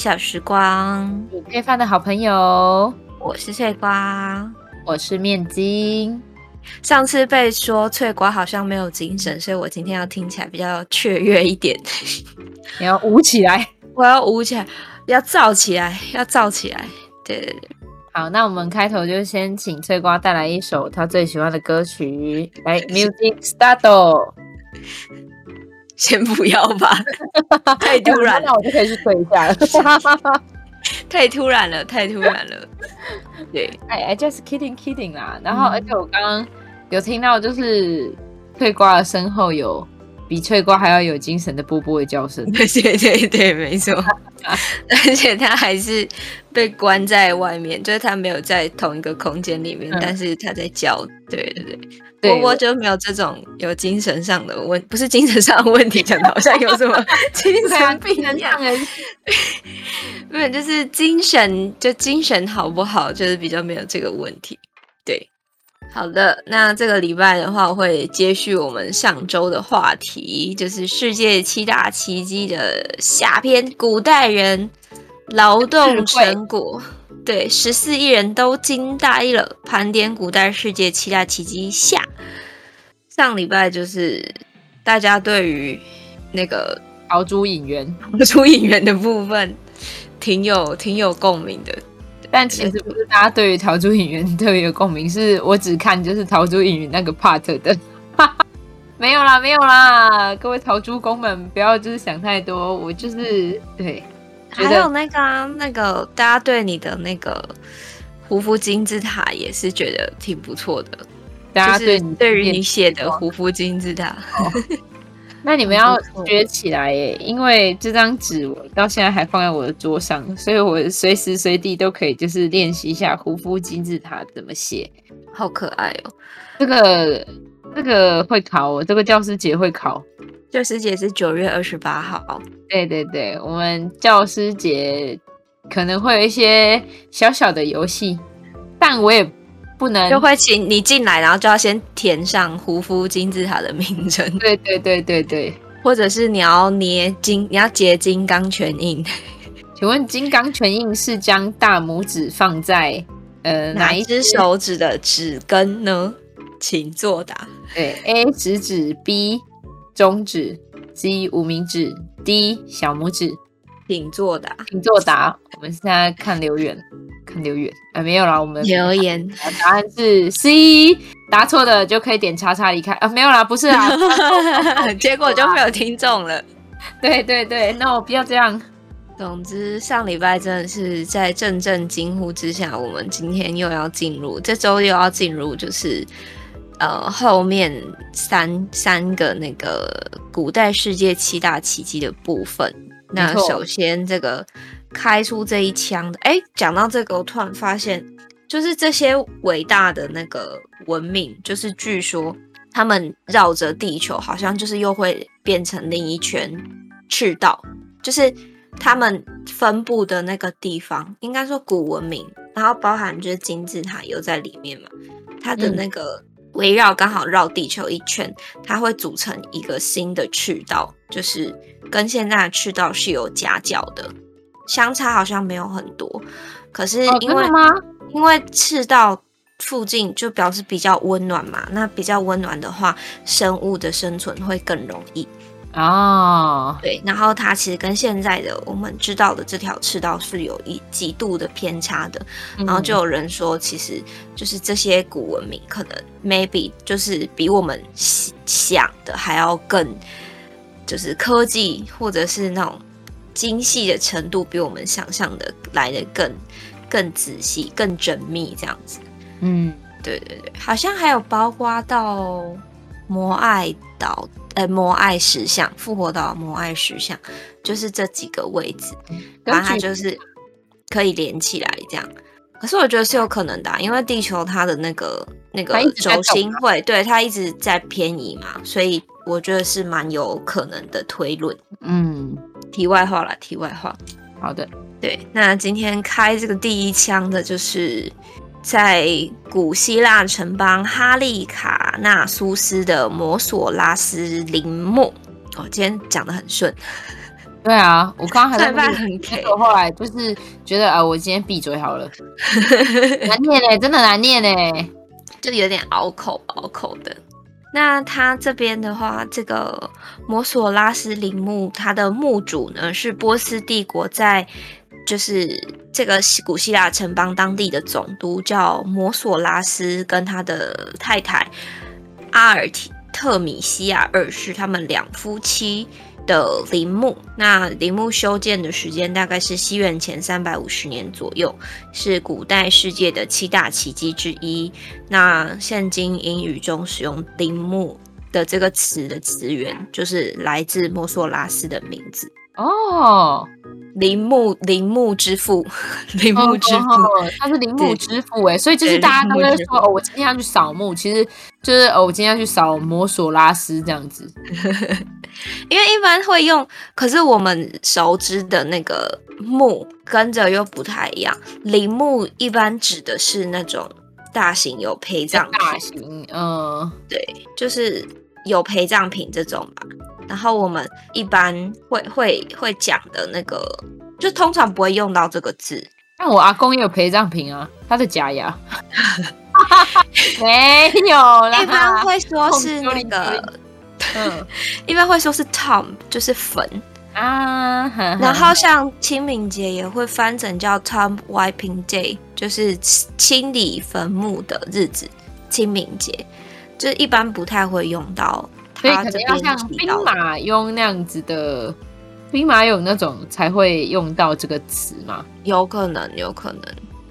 小时光，午夜饭的好朋友，我是翠瓜，我是面筋。上次被说翠瓜好像没有精神，所以我今天要听起来比较雀跃一点。你要舞起来，我要舞起来，要燥起来，要燥起来。对对对，好，那我们开头就先请翠瓜带来一首他最喜欢的歌曲，来，Music Start。先不要吧，太突然了，那我就可以去睡一下了。太突然了，太突然了。对，哎哎，just kidding kidding 啦。然后，而且我刚刚有听到，就是翠瓜的身后有比翠瓜还要有精神的波波的叫声。对对对对，没错。而且他还是被关在外面，就是他没有在同一个空间里面，嗯、但是他在叫。对对对，波波就没有这种有精神上的问，不是精神上的问题，讲的好像有什么 精神病一样。没有，就是精神，就精神好不好，就是比较没有这个问题。对，好的，那这个礼拜的话，我会接续我们上周的话题，就是世界七大奇迹的下篇，古代人劳动成果。对，十四亿人都惊呆了。盘点古代世界七大奇迹下，上礼拜就是大家对于那个陶朱隐园、陶朱隐园的部分挺有挺有共鸣的。但其实不是大家对于陶朱隐园特别有共鸣，是我只看就是陶朱隐园那个 part 的。没有啦，没有啦，各位陶朱公们不要就是想太多，我就是对。还有那个啊，那个大家对你的那个胡夫金字塔也是觉得挺不错的。大家对你对于你写的胡夫金字塔，那你们要学起来耶，因为这张纸我到现在还放在我的桌上，所以我随时随地都可以就是练习一下胡夫金字塔怎么写。好可爱哦！这个这个会考哦，这个教师节会考。教师节是九月二十八号。对对对，我们教师节可能会有一些小小的游戏，但我也不能就会请你进来，然后就要先填上胡夫金字塔的名称。对对对对对，或者是你要捏金，你要结金刚拳印。请问金刚拳印是将大拇指放在呃哪一只手指的指根呢？请作答。对，A 食指，B。中指、C 无名指、D 小拇指，请作答，请作答。我们现在看留言，看留言。啊，没有啦，我们留言 答案是 C，答错的就可以点叉叉离开。啊，没有啦，不是啊，结果就没有听众了。对对对，那我不要这样。总之，上礼拜真的是在阵阵惊呼之下，我们今天又要进入，这周又要进入，就是。呃，后面三三个那个古代世界七大奇迹的部分，那首先这个开出这一枪的，哎，讲到这个，我突然发现，就是这些伟大的那个文明，就是据说他们绕着地球，好像就是又会变成另一圈赤道，就是他们分布的那个地方，应该说古文明，然后包含就是金字塔有在里面嘛，它的那个。嗯围绕刚好绕地球一圈，它会组成一个新的赤道，就是跟现在的赤道是有夹角的，相差好像没有很多。可是因为、哦、因为赤道附近就表示比较温暖嘛，那比较温暖的话，生物的生存会更容易。哦，对，然后它其实跟现在的我们知道的这条赤道是有一极度的偏差的，嗯、然后就有人说，其实就是这些古文明可能 maybe 就是比我们想的还要更，就是科技或者是那种精细的程度比我们想象的来的更更仔细、更缜密这样子。嗯，对对对，好像还有包括到摩艾岛。呃，摩艾石像复活岛摩艾石像，就是这几个位置，然后它就是可以连起来这样。可是我觉得是有可能的啊，因为地球它的那个那个轴心会对它一直在偏移嘛，所以我觉得是蛮有可能的推论。嗯，题外话啦，题外话。好的，对，那今天开这个第一枪的就是。在古希腊城邦哈利卡纳苏斯的摩索拉斯陵墓，哦，今天讲的很顺。对啊，我刚刚还在那很 K，我后来就是觉得啊、呃，我今天闭嘴好了。难念嘞，真的难念嘞，就有点拗口拗口的。那他这边的话，这个摩索拉斯陵墓，它的墓主呢是波斯帝国在就是这个古希腊城邦当地的总督，叫摩索拉斯，跟他的太太阿尔提特米西亚二世，他们两夫妻。的陵墓，那陵墓修建的时间大概是西元前三百五十年左右，是古代世界的七大奇迹之一。那现今英语中使用“陵墓”的这个词的词源，就是来自摩索拉斯的名字。哦，陵墓，陵墓之父，陵墓之父，他是陵墓之父哎，所以就是大家都会说哦，我今天要去扫墓，其实就是哦，我今天要去扫摩索拉斯这样子，因为一般会用，可是我们熟知的那个墓跟着又不太一样，陵墓一般指的是那种大型有陪葬品，大型，嗯，对，就是。有陪葬品这种吧，然后我们一般会会会讲的那个，就通常不会用到这个字。那我阿公也有陪葬品啊，他的假牙 没有啦。一般会说 是那个，嗯，一般会说是 tomb，就是坟啊。然后像清明节也会翻成叫 tomb wiping day，就是清理坟墓的日子，清明节。就一般不太会用到，所以可能要像兵马俑那样子的兵马俑那种才会用到这个词嘛？有可能，有可能。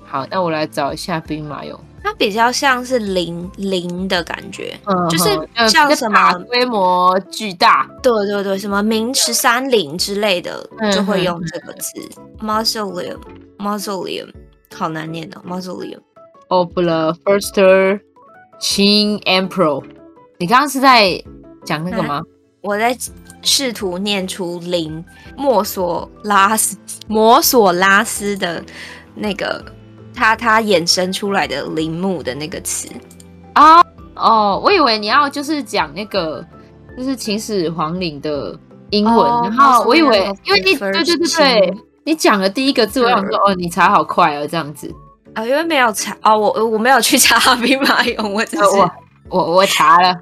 好，那我来找一下兵马俑，它比较像是陵陵的感觉，嗯，就是像什么规模巨大，对对对，什么明十三陵之类的，就会用这个词。Mausoleum，Mausoleum，好难念哦，Mausoleum of the first。Qing Emperor，你刚刚是在讲那个吗？我在试图念出陵摩索拉斯摩索拉斯的那个他他衍生出来的陵墓的那个词。啊哦，我以为你要就是讲那个就是秦始皇陵的英文，哦、然后我以为因为你对对对对，你讲了第一个字，我想说哦，你查好快哦，这样子。啊、哦，因为没有查哦，我我没有去查兵马俑，我只是、哦、我我我查了，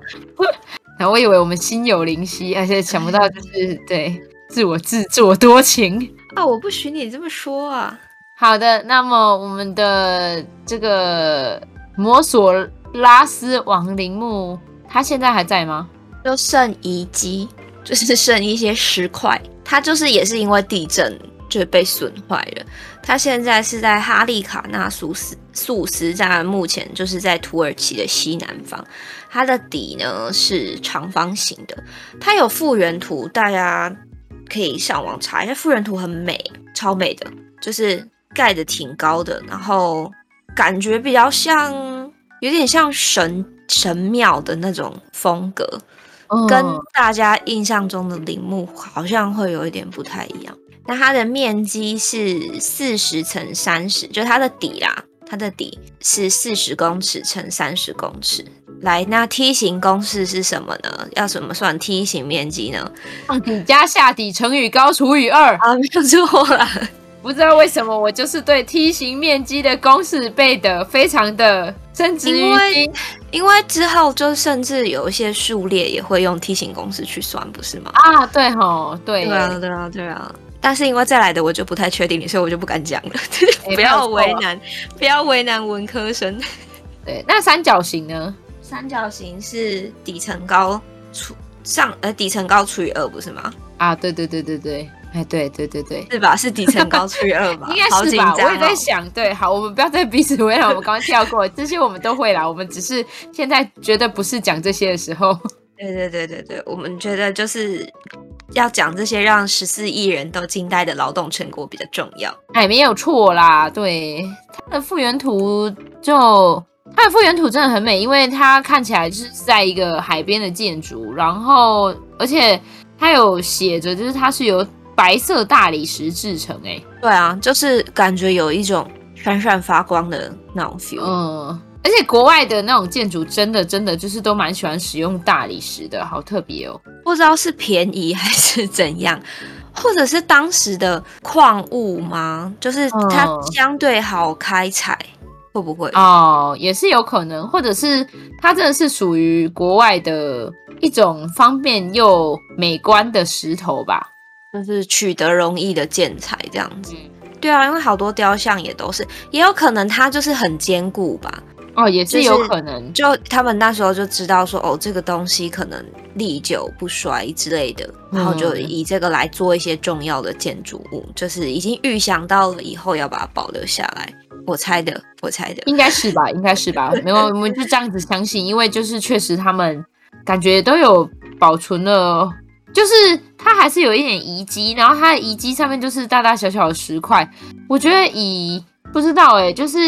然 后我以为我们心有灵犀，而且想不到 就是对自我自自我多情啊！我不许你这么说啊！好的，那么我们的这个摩索拉斯王陵墓，它现在还在吗？就剩遗迹，就是剩一些石块，它就是也是因为地震。就被损坏了。它现在是在哈利卡纳苏斯苏斯站，目前就是在土耳其的西南方。它的底呢是长方形的，它有复原图，大家可以上网查一下。复原图很美，超美的，就是盖的挺高的，然后感觉比较像，有点像神神庙的那种风格，跟大家印象中的陵墓好像会有一点不太一样。那它的面积是四十乘三十，就它的底啦，它的底是四十公尺乘三十公尺。来，那梯形公式是什么呢？要怎么算梯形面积呢？上底加下底乘以高除以二啊，没有错啦。不知道为什么我就是对梯形面积的公式背得非常的深植于心。因为，因为之后就甚至有一些数列也会用梯形公式去算，不是吗？啊，对吼，对，对啊，对啊，对啊。但是因为再来的我就不太确定，所以我就不敢讲了。不要为难，不要为难文科生。对，那三角形呢？三角形是底层高除上，呃，底层高除以二，不是吗？啊，对对对对对，哎，对对对对，是吧？是底层高除以二吧？应该是吧？我也在想，对，好，我们不要再彼此为难，我们刚刚跳过这些，我们都会啦。我们只是现在觉得不是讲这些的时候。对对对对对，我们觉得就是。要讲这些让十四亿人都惊呆的劳动成果比较重要，哎，没有错啦。对，它的复原图就它的复原图真的很美，因为它看起来就是在一个海边的建筑，然后而且它有写着，就是它是由白色大理石制成。哎，对啊，就是感觉有一种闪闪发光的那种 feel。嗯，而且国外的那种建筑，真的真的就是都蛮喜欢使用大理石的，好特别哦。不知道是便宜还是怎样，或者是当时的矿物吗？就是它相对好开采，嗯、会不会？哦，也是有可能，或者是它真的是属于国外的一种方便又美观的石头吧，就是取得容易的建材这样子。嗯对啊，因为好多雕像也都是，也有可能它就是很坚固吧。哦，也是有可能。就他们那时候就知道说，哦，这个东西可能历久不衰之类的，然后就以这个来做一些重要的建筑物，嗯、就是已经预想到了以后要把它保留下来。我猜的，我猜的，应该是吧，应该是吧。没有，我们就这样子相信，因为就是确实他们感觉都有保存了。就是它还是有一点遗迹，然后它的遗迹上面就是大大小小的石块。我觉得以不知道哎、欸，就是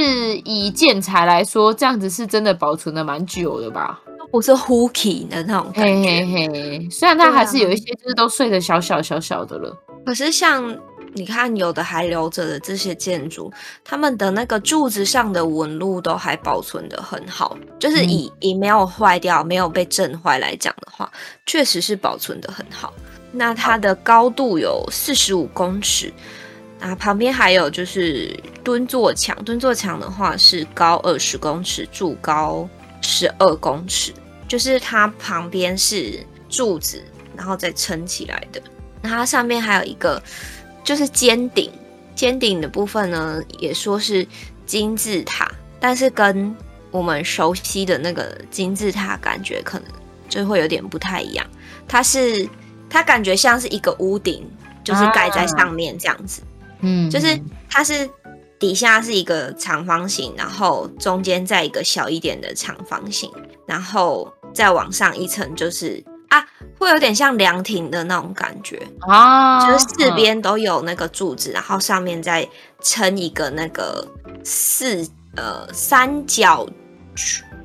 以建材来说，这样子是真的保存的蛮久的吧？不是 hooky 的那种感觉。嘿嘿嘿，虽然它还是有一些就是都碎的小小小小的了，可是像。你看，有的还留着的这些建筑，他们的那个柱子上的纹路都还保存的很好，就是以、嗯、以没有坏掉、没有被震坏来讲的话，确实是保存的很好。那它的高度有四十五公尺，啊，旁边还有就是蹲坐墙，蹲坐墙的话是高二十公尺，柱高十二公尺，就是它旁边是柱子，然后再撑起来的。那它上面还有一个。就是尖顶，尖顶的部分呢，也说是金字塔，但是跟我们熟悉的那个金字塔感觉可能就会有点不太一样。它是，它感觉像是一个屋顶，就是盖在上面这样子。嗯，就是它是底下是一个长方形，然后中间再一个小一点的长方形，然后再往上一层就是。啊，会有点像凉亭的那种感觉啊，就是四边都有那个柱子，然后上面再撑一个那个四呃三角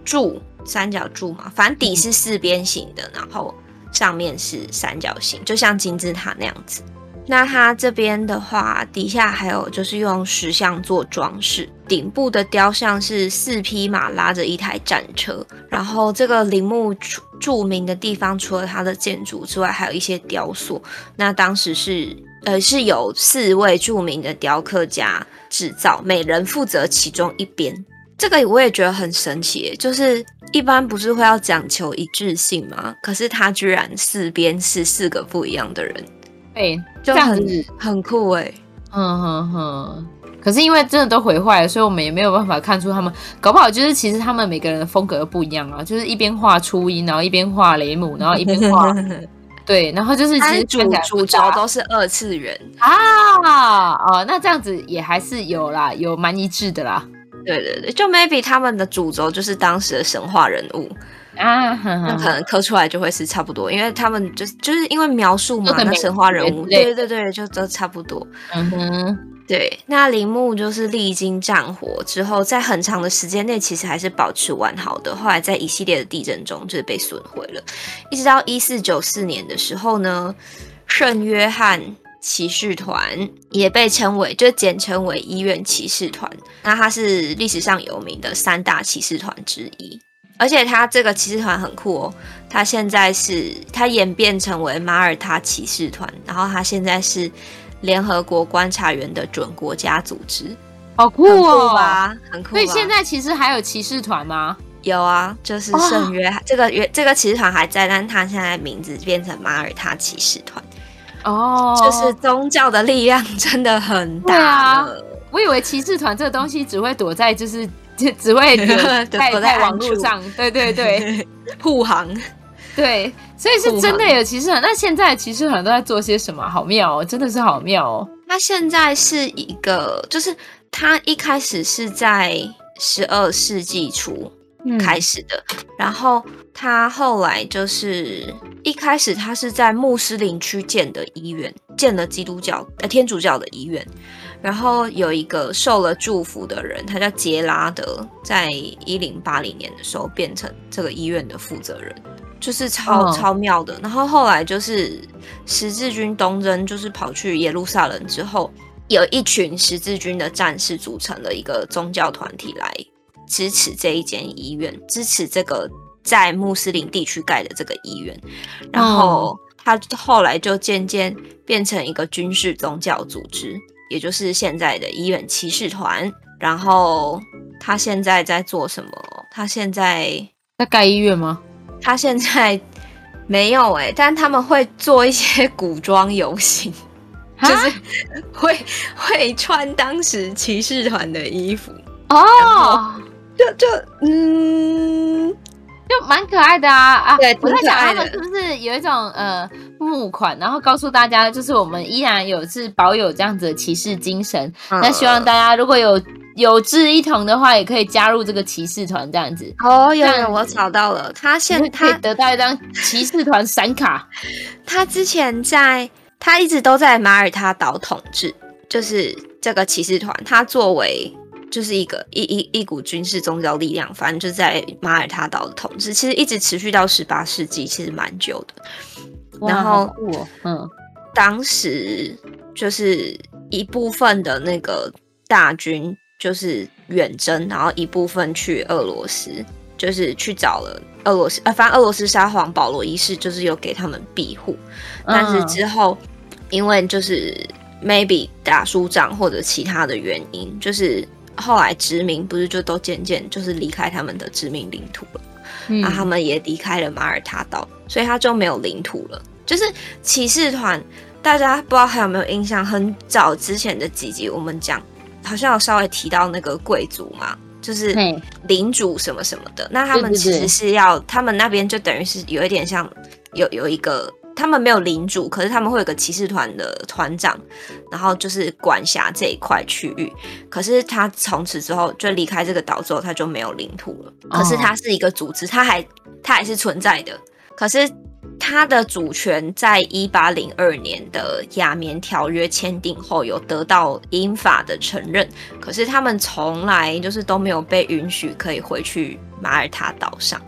柱，三角柱嘛，反正底是四边形的，然后上面是三角形，就像金字塔那样子。那它这边的话，底下还有就是用石像做装饰，顶部的雕像是四匹马拉着一台战车，然后这个陵墓著名的地方，除了它的建筑之外，还有一些雕塑。那当时是呃是有四位著名的雕刻家制造，每人负责其中一边。这个我也觉得很神奇，就是一般不是会要讲求一致性吗？可是它居然四边是四个不一样的人。哎，就很这样子很酷哎，嗯哼哼。可是因为真的都毁坏了，所以我们也没有办法看出他们，搞不好就是其实他们每个人的风格不一样啊，就是一边画初音，然后一边画雷姆，然后一边画，对，然后就是其实主主轴都是二次元啊，哦，那这样子也还是有啦，有蛮一致的啦。对对对，就 maybe 他们的主轴就是当时的神话人物。啊，那可能刻出来就会是差不多，因为他们就是就是因为描述嘛，那神话人物，对对对，就都差不多。嗯哼，对。那铃木就是历经战火之后，在很长的时间内，其实还是保持完好的。后来在一系列的地震中，就是被损毁了。一直到一四九四年的时候呢，圣约翰骑士团也被称为，就简称为医院骑士团。那它是历史上有名的三大骑士团之一。而且他这个骑士团很酷哦，他现在是他演变成为马耳他骑士团，然后他现在是联合国观察员的准国家组织，好酷哦，酷吧？很酷。所以现在其实还有骑士团吗？有啊，就是圣约翰这个约这个骑士团还在，但他现在名字变成马耳他骑士团。哦，就是宗教的力量真的很大。对啊，我以为骑士团这个东西只会躲在就是。就只会 在在网络上，对对对，护航，对，所以是真的有骑士团。那现在骑士团都在做些什么？好妙哦，真的是好妙哦。他现在是一个，就是他一开始是在十二世纪初开始的，嗯、然后他后来就是一开始他是在穆斯林区建的医院，建了基督教呃天主教的医院。然后有一个受了祝福的人，他叫杰拉德，在一零八零年的时候变成这个医院的负责人，就是超、oh. 超妙的。然后后来就是十字军东征，就是跑去耶路撒冷之后，有一群十字军的战士组成了一个宗教团体来支持这一间医院，支持这个在穆斯林地区盖的这个医院。然后他后来就渐渐变成一个军事宗教组织，也就是现在的医院骑士团。然后他现在在做什么？他现在在盖医院吗？他现在没有哎、欸，但他们会做一些古装游行。就是会会穿当时骑士团的衣服哦，就就嗯，就蛮可爱的啊啊！对，我在想他们是不是有一种呃募款，然后告诉大家，就是我们依然有是保有这样子的骑士精神。嗯、那希望大家如果有有志一同的话，也可以加入这个骑士团这样子。哦，有有，我找到了，他现在可以得到一张骑士团闪卡。他之前在。他一直都在马耳他岛统治，就是这个骑士团，他作为就是一个一一一股军事宗教力量，反正就在马耳他岛的统治，其实一直持续到十八世纪，其实蛮久的。然后，哦、嗯，当时就是一部分的那个大军就是远征，然后一部分去俄罗斯，就是去找了俄罗斯，呃，反正俄罗斯沙皇保罗一世就是有给他们庇护，但是之后。嗯因为就是 maybe 打输仗或者其他的原因，就是后来殖民不是就都渐渐就是离开他们的殖民领土了，那、嗯、他们也离开了马耳他岛，所以他就没有领土了。就是骑士团，大家不知道还有没有印象？很早之前的几集我们讲，好像有稍微提到那个贵族嘛，就是领主什么什么的。那他们其实是要，他们那边就等于是有一点像有有一个。他们没有领主，可是他们会有个骑士团的团长，然后就是管辖这一块区域。可是他从此之后就离开这个岛之后，他就没有领土了。可是他是一个组织，他还他还是存在的。可是他的主权在一八零二年的亚棉条约签订后，有得到英法的承认。可是他们从来就是都没有被允许可以回去马耳他岛上。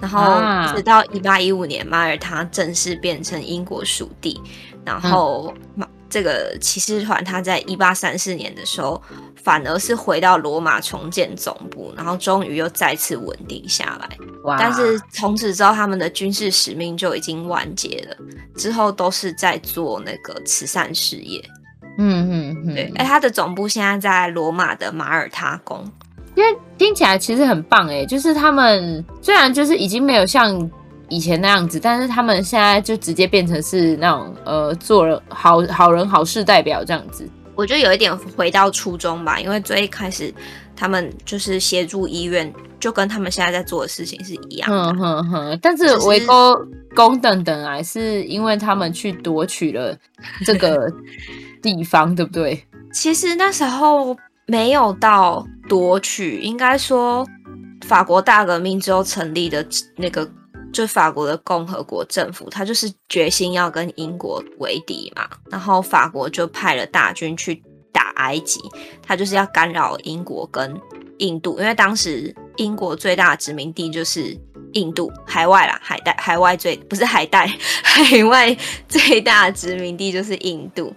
然后直到一八一五年，马耳他正式变成英国属地。然后，马这个骑士团他在一八三四年的时候，反而是回到罗马重建总部，然后终于又再次稳定下来。哇！但是从此之后，他们的军事使命就已经完结了，之后都是在做那个慈善事业。嗯嗯嗯，对。哎，他的总部现在在罗马的马耳他宫。因为听起来其实很棒诶，就是他们虽然就是已经没有像以前那样子，但是他们现在就直接变成是那种呃，做人好好人好事代表这样子。我觉得有一点回到初衷吧，因为最一开始他们就是协助医院，就跟他们现在在做的事情是一样的。哼哼哼，但是围攻攻等等来是因为他们去夺取了这个地方，对不对？其实那时候。没有到夺取，应该说法国大革命之后成立的那个，就法国的共和国政府，他就是决心要跟英国为敌嘛。然后法国就派了大军去打埃及，他就是要干扰英国跟印度，因为当时英国最大的殖民地就是印度海外啦，海带海外最不是海带，海外最大的殖民地就是印度。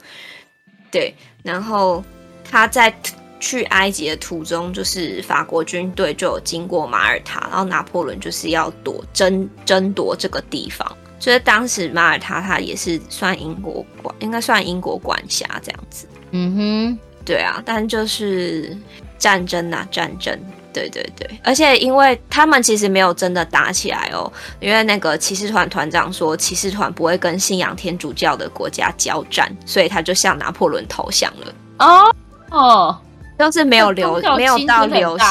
对，然后他在。去埃及的途中，就是法国军队就有经过马耳他，然后拿破仑就是要夺争争夺这个地方，所以当时马耳他它也是算英国管，应该算英国管辖这样子。嗯哼，对啊，但就是战争啊，战争，对对对，而且因为他们其实没有真的打起来哦，因为那个骑士团团长说骑士团不会跟信仰天主教的国家交战，所以他就向拿破仑投降了。哦哦。都是没有流，没有到流血。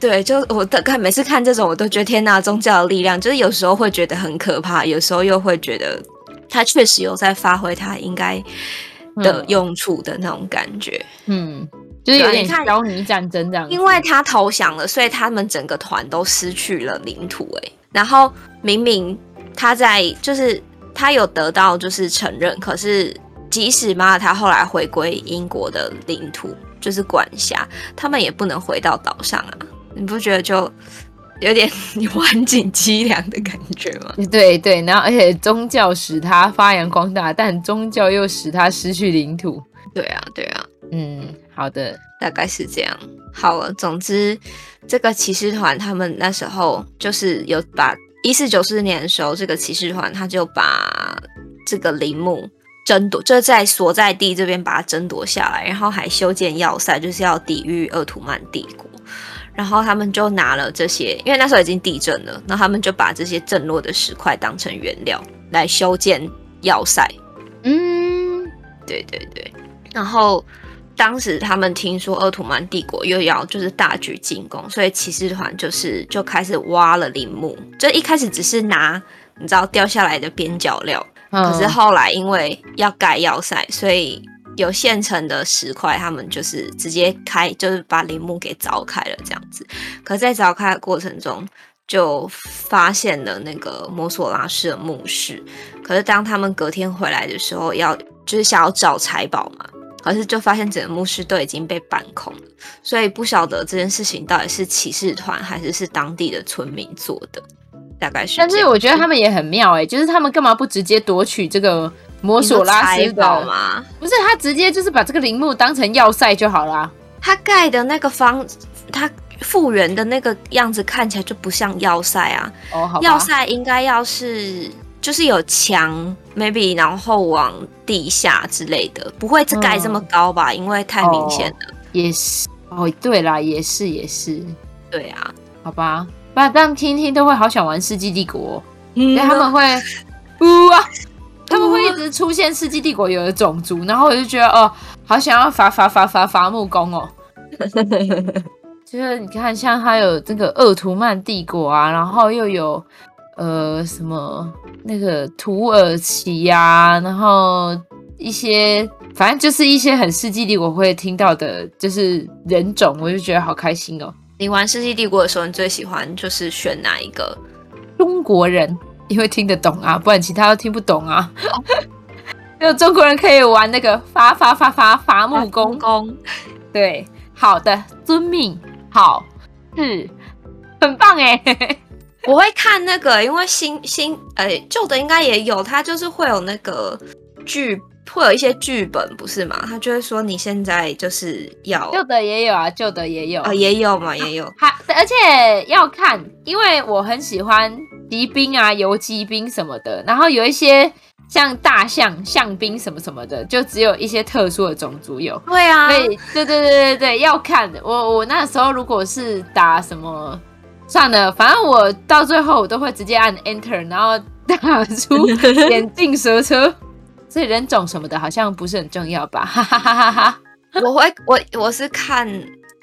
对，就我的看，每次看这种，我都觉得天呐，宗教的力量，就是有时候会觉得很可怕，有时候又会觉得他确实有在发挥他应该的用处的那种感觉。嗯，就是有点消弭战争这样。因为他投降了，所以他们整个团都失去了领土。哎，然后明明他在，就是他有得到就是承认，可是即使马耳他后来回归英国的领土。就是管辖，他们也不能回到岛上啊！你不觉得就有点晚景凄凉的感觉吗？对对，然后而且宗教使他发扬光大，但宗教又使他失去领土。对啊，对啊，嗯，好的，大概是这样。好了，总之这个骑士团他们那时候就是有把一四九四年的时候，这个骑士团他就把这个陵墓争夺，就在所在地这边把它争夺下来，然后还修建要塞，就是要抵御鄂图曼帝国。然后他们就拿了这些，因为那时候已经地震了，那他们就把这些震落的石块当成原料来修建要塞。嗯，对对对。然后当时他们听说鄂图曼帝国又要就是大举进攻，所以骑士团就是就开始挖了陵墓。就一开始只是拿你知道掉下来的边角料，可是后来因为要盖要塞，所以。有现成的石块，他们就是直接开，就是把陵墓给凿开了这样子。可在凿开的过程中，就发现了那个摩索拉氏的墓室。可是当他们隔天回来的时候，要就是想要找财宝嘛，可是就发现整个墓室都已经被搬空了。所以不晓得这件事情到底是骑士团还是是当地的村民做的，大概是。但是我觉得他们也很妙哎、欸，就是他们干嘛不直接夺取这个？摩索拉斯堡吗？不是，他直接就是把这个陵墓当成要塞就好啦。他盖的那个方，他复原的那个样子看起来就不像要塞啊。哦，好。要塞应该要是就是有墙，maybe 然后往地下之类的，不会盖这么高吧？嗯、因为太明显了。也是。哦，对啦，也是也是。对啊，好吧。不然这样听听都会好想玩《世纪帝国》，嗯，他们会，呜啊。他们会一直出现世纪帝国有的种族，然后我就觉得哦，好想要伐伐伐伐伐木工哦。就是你看，像他有这个鄂图曼帝国啊，然后又有呃什么那个土耳其呀、啊，然后一些反正就是一些很世纪帝国会听到的，就是人种，我就觉得好开心哦。你玩世纪帝国的时候，你最喜欢就是选哪一个？中国人。因为听得懂啊，不然其他都听不懂啊。有中国人可以玩那个伐伐伐伐伐木工工，对，好的，遵命，好，是，很棒哎。我会看那个，因为新新呃旧的应该也有，它就是会有那个剧，会有一些剧本，不是吗？他就会说你现在就是要旧的也有啊，旧的也有啊、哦，也有嘛，也有。还而且要看，因为我很喜欢。骑兵啊，游击兵什么的，然后有一些像大象、象兵什么什么的，就只有一些特殊的种族有。对啊，对对对对对对，要看我我那时候如果是打什么，算了，反正我到最后我都会直接按 Enter，然后打出 眼镜蛇车，所以人种什么的好像不是很重要吧？哈哈哈哈哈。我会我我是看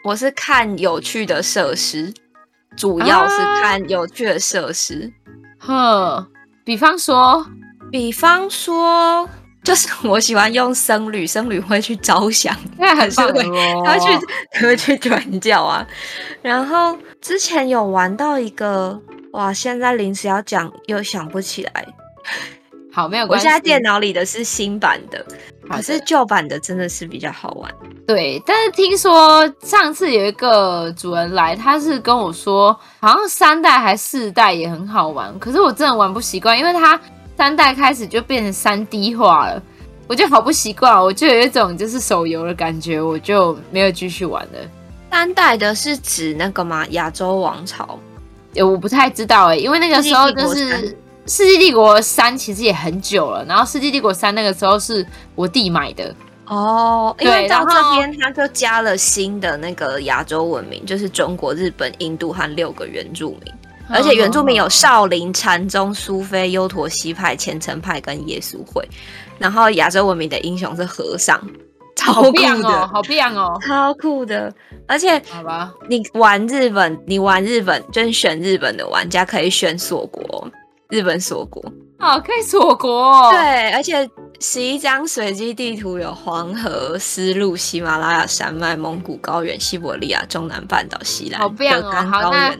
我是看有趣的设施。主要是看有趣的设施，呵、啊，比方说，比方说，就是我喜欢用僧侣，僧侣会去招降，那很棒哦，他去他会去传教啊。然后之前有玩到一个，哇，现在临时要讲又想不起来。好，没有关系。我现在电脑里的是新版的。可是旧版的真的是比较好玩，对。但是听说上次有一个主人来，他是跟我说，好像三代还四代也很好玩。可是我真的玩不习惯，因为他三代开始就变成三 D 化了，我就好不习惯，我就有一种就是手游的感觉，我就没有继续玩了。三代的是指那个吗？亚洲王朝？我不太知道哎、欸，因为那个时候就是。《世纪帝国三》其实也很久了，然后《世纪帝国三》那个时候是我弟买的。哦，因为到这边他就加了新的那个亚洲文明，就是中国、日本、印度和六个原住民，而且原住民有少林、禅宗、苏菲、优陀西派、虔诚派跟耶稣会，然后亚洲文明的英雄是和尚，超酷的，好棒哦，超酷的，而且好吧，你玩日本，你玩日本就是选日本的玩家可以选锁国。日本锁国哦，可以锁国哦。对，而且十一张随机地图有黄河、丝路、喜马拉雅山脉、蒙古高原、西伯利亚、中南半岛、西兰、德干高原。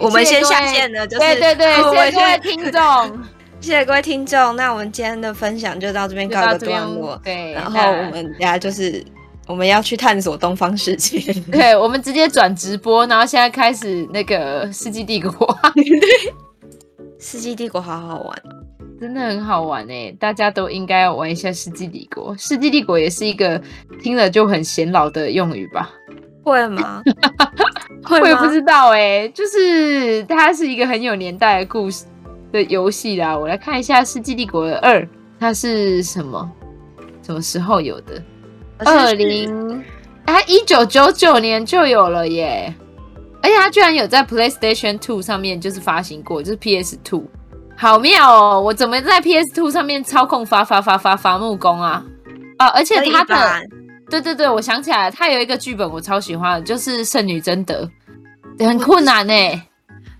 我们先下线了，就是对对对，谢谢各位听众，谢谢各位听众。那我们今天的分享就到这边告一个段落。对，然后我们大家就是我们要去探索东方世界。对，我们直接转直播，然后现在开始那个世纪帝国。世纪帝国好好玩。真的很好玩哎，大家都应该要玩一下《世纪帝国》。《世纪帝国》也是一个听了就很显老的用语吧？会吗？会吗？我也不知道哎，就是它是一个很有年代的故事的游戏啦。我来看一下《世纪帝国二》，它是什么？什么时候有的？二零它，一九九九年就有了耶！而且它居然有在 PlayStation Two 上面就是发行过，就是 PS Two。好妙哦！我怎么在 PS Two 上面操控发发发发发木工啊？啊！而且他的，对对对，我想起来了，他有一个剧本我超喜欢的，就是《圣女贞德》，很困难呢。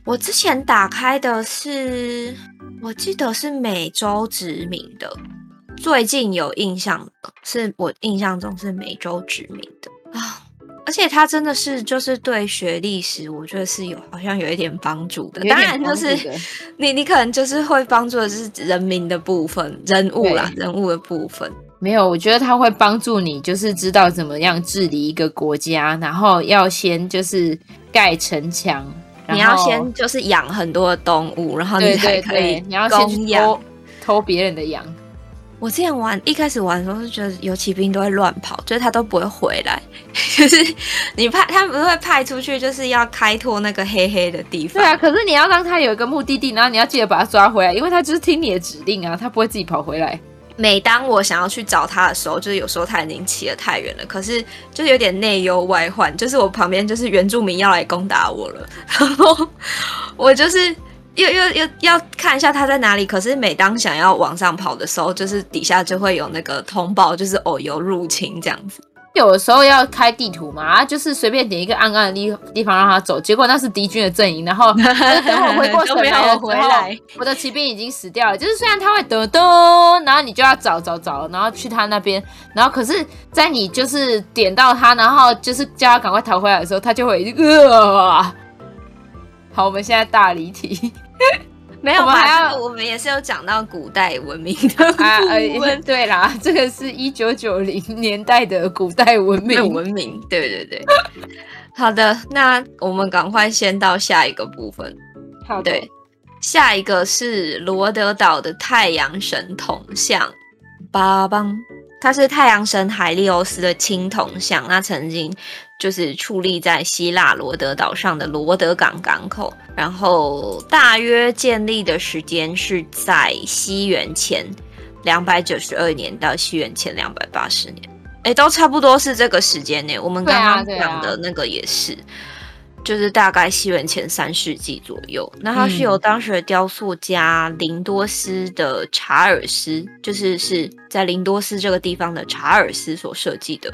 我之前打开的是，我记得是美洲殖民的，最近有印象的是我印象中是美洲殖民的啊。而且他真的是，就是对学历史，我觉得是有好像有一点帮助的。当然，就是 你你可能就是会帮助的是人民的部分，人物啦，人物的部分。没有，我觉得他会帮助你，就是知道怎么样治理一个国家，然后要先就是盖城墙，你要先就是养很多的动物，然后你才可以你要先去偷偷别人的羊。我之前玩一开始玩的时候是觉得游骑兵都会乱跑，就是他都不会回来，就是你派他不会派出去，就是要开拓那个黑黑的地方。对啊，可是你要让他有一个目的地，然后你要记得把他抓回来，因为他就是听你的指令啊，他不会自己跑回来。每当我想要去找他的时候，就是有时候他已经骑得太远了，可是就是有点内忧外患，就是我旁边就是原住民要来攻打我了，然后我就是。又又又要看一下他在哪里，可是每当想要往上跑的时候，就是底下就会有那个通报，就是哦有入侵这样子。有的时候要开地图嘛，就是随便点一个暗暗的地地方让他走，结果那是敌军的阵营，然后等我回过神来 回来，我的骑兵已经死掉了。就是虽然他会噔噔，然后你就要找找找，然后去他那边，然后可是在你就是点到他，然后就是叫他赶快逃回来的时候，他就会呃。好，我们现在大离题。没有，我们还要，我们也是有讲到古代文明的啊，呃，对啦，这个是一九九零年代的古代文明，文明，对对对。好的，那我们赶快先到下一个部分。好的，对，下一个是罗德岛的太阳神铜像，巴邦，它是太阳神海利欧斯的青铜像，那曾经。就是矗立在希腊罗德岛上的罗德港港口，然后大约建立的时间是在西元前两百九十二年到西元前两百八十年，哎，都差不多是这个时间呢。我们刚刚讲的那个也是，啊啊、就是大概西元前三世纪左右。那它是由当时的雕塑家林多斯的查尔斯，就是是在林多斯这个地方的查尔斯所设计的。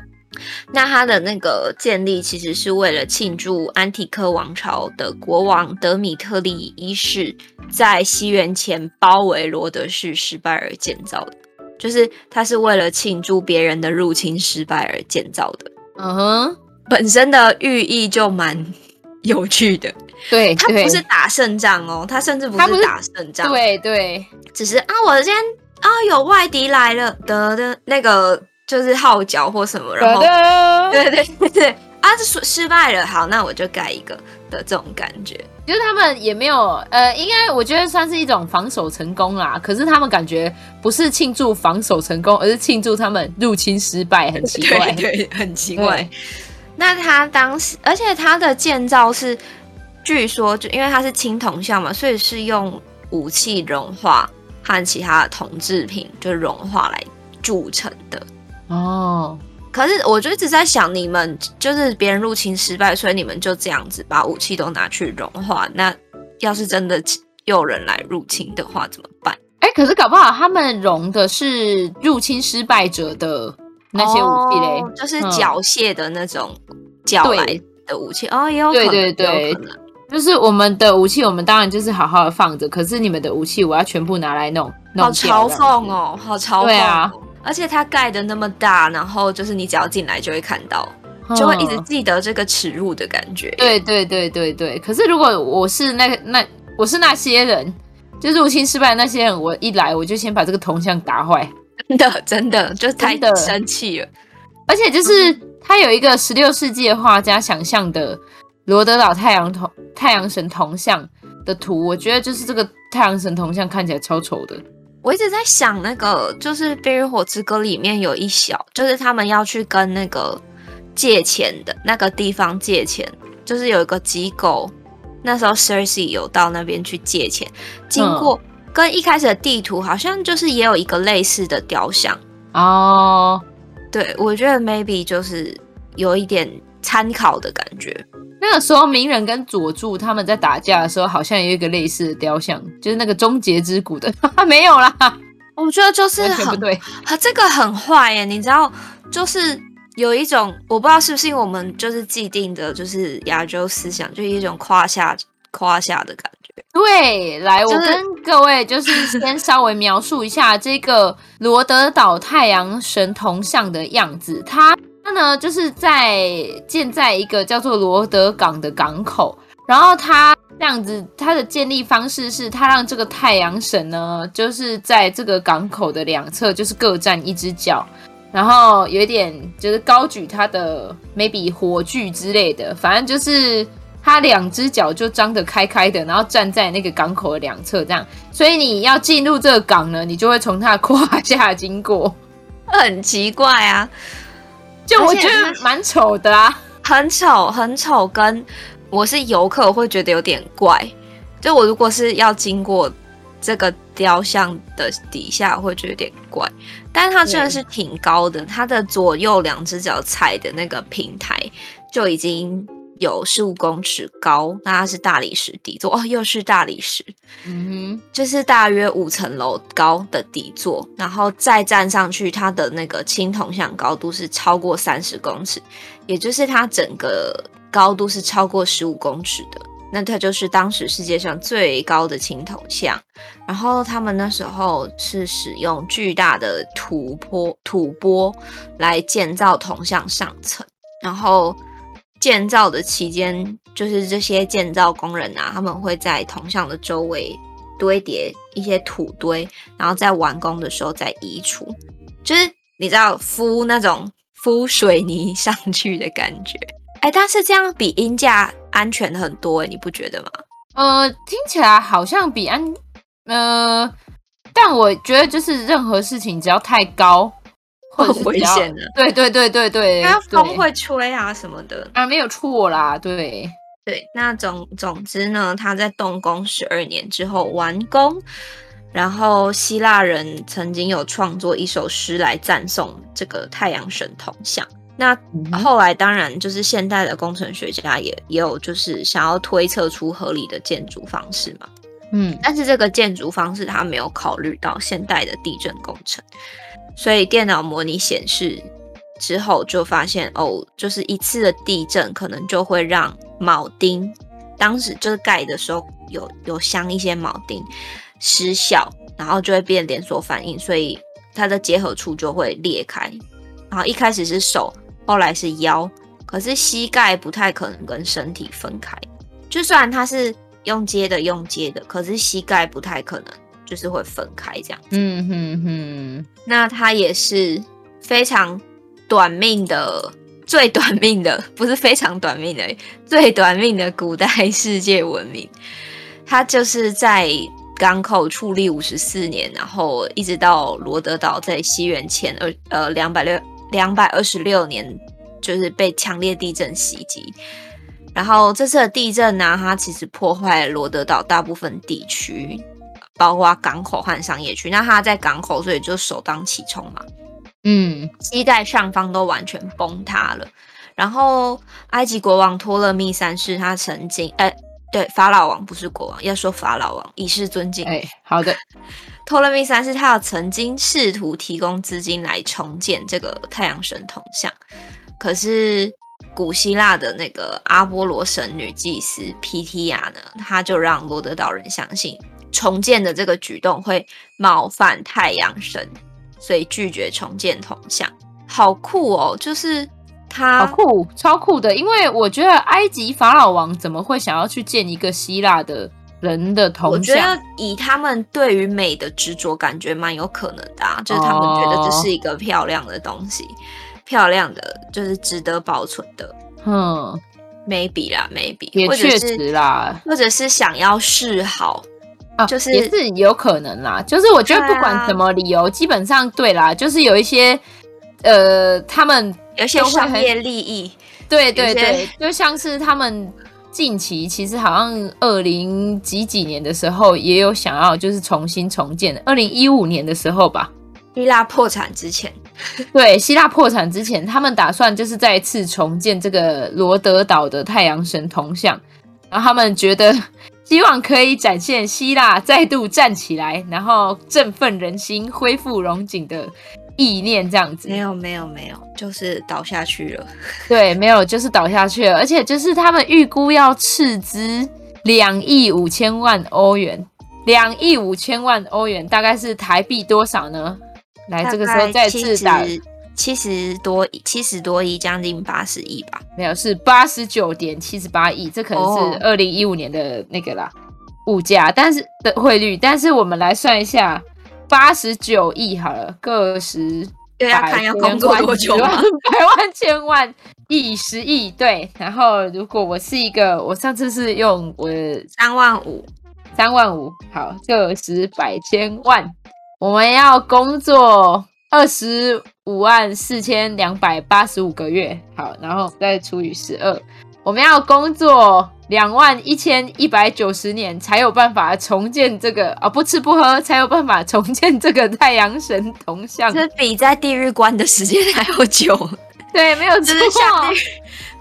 那它的那个建立其实是为了庆祝安提柯王朝的国王德米特利一世在西元前包围罗德市失败而建造的，就是它是为了庆祝别人的入侵失败而建造的。嗯哼，本身的寓意就蛮有趣的。对，它不是打胜仗哦，它甚至不是打胜仗。对对，只是啊，我今天啊有外敌来了的的那个。就是号角或什么，然后对对对对啊，这失败了，好，那我就盖一个的这种感觉。就是他们也没有呃，应该我觉得算是一种防守成功啦。可是他们感觉不是庆祝防守成功，而是庆祝他们入侵失败，很奇怪，对，对，很奇怪。那他当时，而且他的建造是，据说就因为它是青铜像嘛，所以是用武器融化和其他的铜制品就融化来铸成的。哦，可是我就一直在想，你们就是别人入侵失败，所以你们就这样子把武器都拿去融化。那要是真的有人来入侵的话，怎么办？哎、欸，可是搞不好他们融的是入侵失败者的那些武器嘞，哦、就是缴械的那种缴来的武器。哦，也有对对对，就是我们的武器，我们当然就是好好的放着。可是你们的武器，我要全部拿来弄，弄好嘲讽哦，好嘲讽，对啊。而且它盖的那么大，然后就是你只要进来就会看到，就会一直记得这个耻辱的感觉。对对对对对。可是如果我是那个那我是那些人，就入侵失败的那些人，我一来我就先把这个铜像打坏。真的真的就太生气了。而且就是他有一个十六世纪的画家想象的罗德岛太阳铜太阳神铜像的图，我觉得就是这个太阳神铜像看起来超丑的。我一直在想那个，就是《冰与火之歌》里面有一小，就是他们要去跟那个借钱的那个地方借钱，就是有一个机构，那时候 Cersei 有到那边去借钱，经过跟一开始的地图好像就是也有一个类似的雕像哦。对，我觉得 maybe 就是有一点参考的感觉。那个时候，鸣人跟佐助他们在打架的时候，好像有一个类似的雕像，就是那个终结之谷的，没有啦。我觉得就是很不对，这个很坏耶。你知道，就是有一种我不知道是不是因为我们就是既定的，就是亚洲思想，就一种夸下夸下的感觉。对，来，就是、我跟各位就是先稍微描述一下这个罗德岛太阳神铜像的样子。它它呢，就是在建在一个叫做罗德港的港口。然后它这样子，它的建立方式是，它让这个太阳神呢，就是在这个港口的两侧，就是各站一只脚，然后有一点就是高举它的 maybe 火炬之类的，反正就是。他两只脚就张得开开的，然后站在那个港口的两侧，这样。所以你要进入这个港呢，你就会从他的 胯下经过。很奇怪啊，就我觉得蛮丑的啊，很丑，很丑。跟我是游客，我会觉得有点怪。就我如果是要经过这个雕像的底下，我会觉得有点怪。但是它真的是挺高的，它的左右两只脚踩的那个平台就已经。有十五公尺高，那它是大理石底座哦，又是大理石，嗯哼，就是大约五层楼高的底座，然后再站上去，它的那个青铜像高度是超过三十公尺，也就是它整个高度是超过十五公尺的，那它就是当时世界上最高的青铜像。然后他们那时候是使用巨大的土坡土坡来建造铜像上层，然后。建造的期间，就是这些建造工人啊，他们会在铜像的周围堆叠一些土堆，然后在完工的时候再移除，就是你知道敷那种敷水泥上去的感觉。哎，但是这样比鹰架安全很多，你不觉得吗？呃，听起来好像比安，呃，但我觉得就是任何事情只要太高。很危险的，对对对对对，它风会吹啊什么的啊，没有错啦，对对。那总总之呢，他在动工十二年之后完工，然后希腊人曾经有创作一首诗来赞颂这个太阳神铜像。那后来当然就是现代的工程学家也也有就是想要推测出合理的建筑方式嘛，嗯，但是这个建筑方式他没有考虑到现代的地震工程。所以电脑模拟显示之后，就发现哦，就是一次的地震可能就会让铆钉，当时就是盖的时候有有镶一些铆钉失效，然后就会变连锁反应，所以它的结合处就会裂开。然后一开始是手，后来是腰，可是膝盖不太可能跟身体分开。就算它是用接的用接的，可是膝盖不太可能。就是会分开这样子，嗯哼哼。那它也是非常短命的，最短命的，不是非常短命的，最短命的古代世界文明。它就是在港口矗立五十四年，然后一直到罗德岛在西元前二呃两百六两百二十六年，就是被强烈地震袭击。然后这次的地震呢，它其实破坏了罗德岛大部分地区。包括港口和商业区，那他在港口，所以就首当其冲嘛。嗯，膝盖上方都完全崩塌了。然后埃及国王托勒密三世，他曾经，哎、欸，对，法老王不是国王，要说法老王以示尊敬。哎、欸，好的。托勒密三世他有曾经试图提供资金来重建这个太阳神铜像，可是古希腊的那个阿波罗神女祭司皮提亚呢，他就让罗德岛人相信。重建的这个举动会冒犯太阳神，所以拒绝重建铜像。好酷哦！就是他好酷，超酷的。因为我觉得埃及法老王怎么会想要去建一个希腊的人的铜像？我觉得以他们对于美的执着，感觉蛮有可能的啊。就是他们觉得这是一个漂亮的东西，哦、漂亮的，就是值得保存的。嗯，maybe 啦，maybe 也确实啦，或者是想要示好。啊，就是也是有可能啦。就是我觉得不管什么理由，啊、基本上对啦，就是有一些呃，他们有些商业利益，对对对，就像是他们近期其实好像二零几几年的时候也有想要就是重新重建，二零一五年的时候吧。希腊破产之前，对，希腊破产之前，他们打算就是再次重建这个罗德岛的太阳神铜像，然后他们觉得希望可以展现希腊 再度站起来，然后振奋人心、恢复荣景的意念，这样子。没有，没有，没有，就是倒下去了。对，没有，就是倒下去了，而且就是他们预估要斥资两亿五千万欧元，两亿五千万欧元大概是台币多少呢？来，这个时候再次打七十多亿七十多亿，将近八十亿吧？没有，是八十九点七十八亿，这可能是二零一五年的那个啦、oh. 物价，但是的汇率。但是我们来算一下，八十九亿好了，个十又要看要工作多久吗？百万千万亿十亿对。然后如果我是一个，我上次是用我三万五，三万五，好，个十百千万。我们要工作二十五万四千两百八十五个月，好，然后再除以十二，我们要工作两万一千一百九十年才有办法重建这个啊，不吃不喝才有办法重建这个太阳神铜像，这比在地狱关的时间还要久。对，没有错，下地狱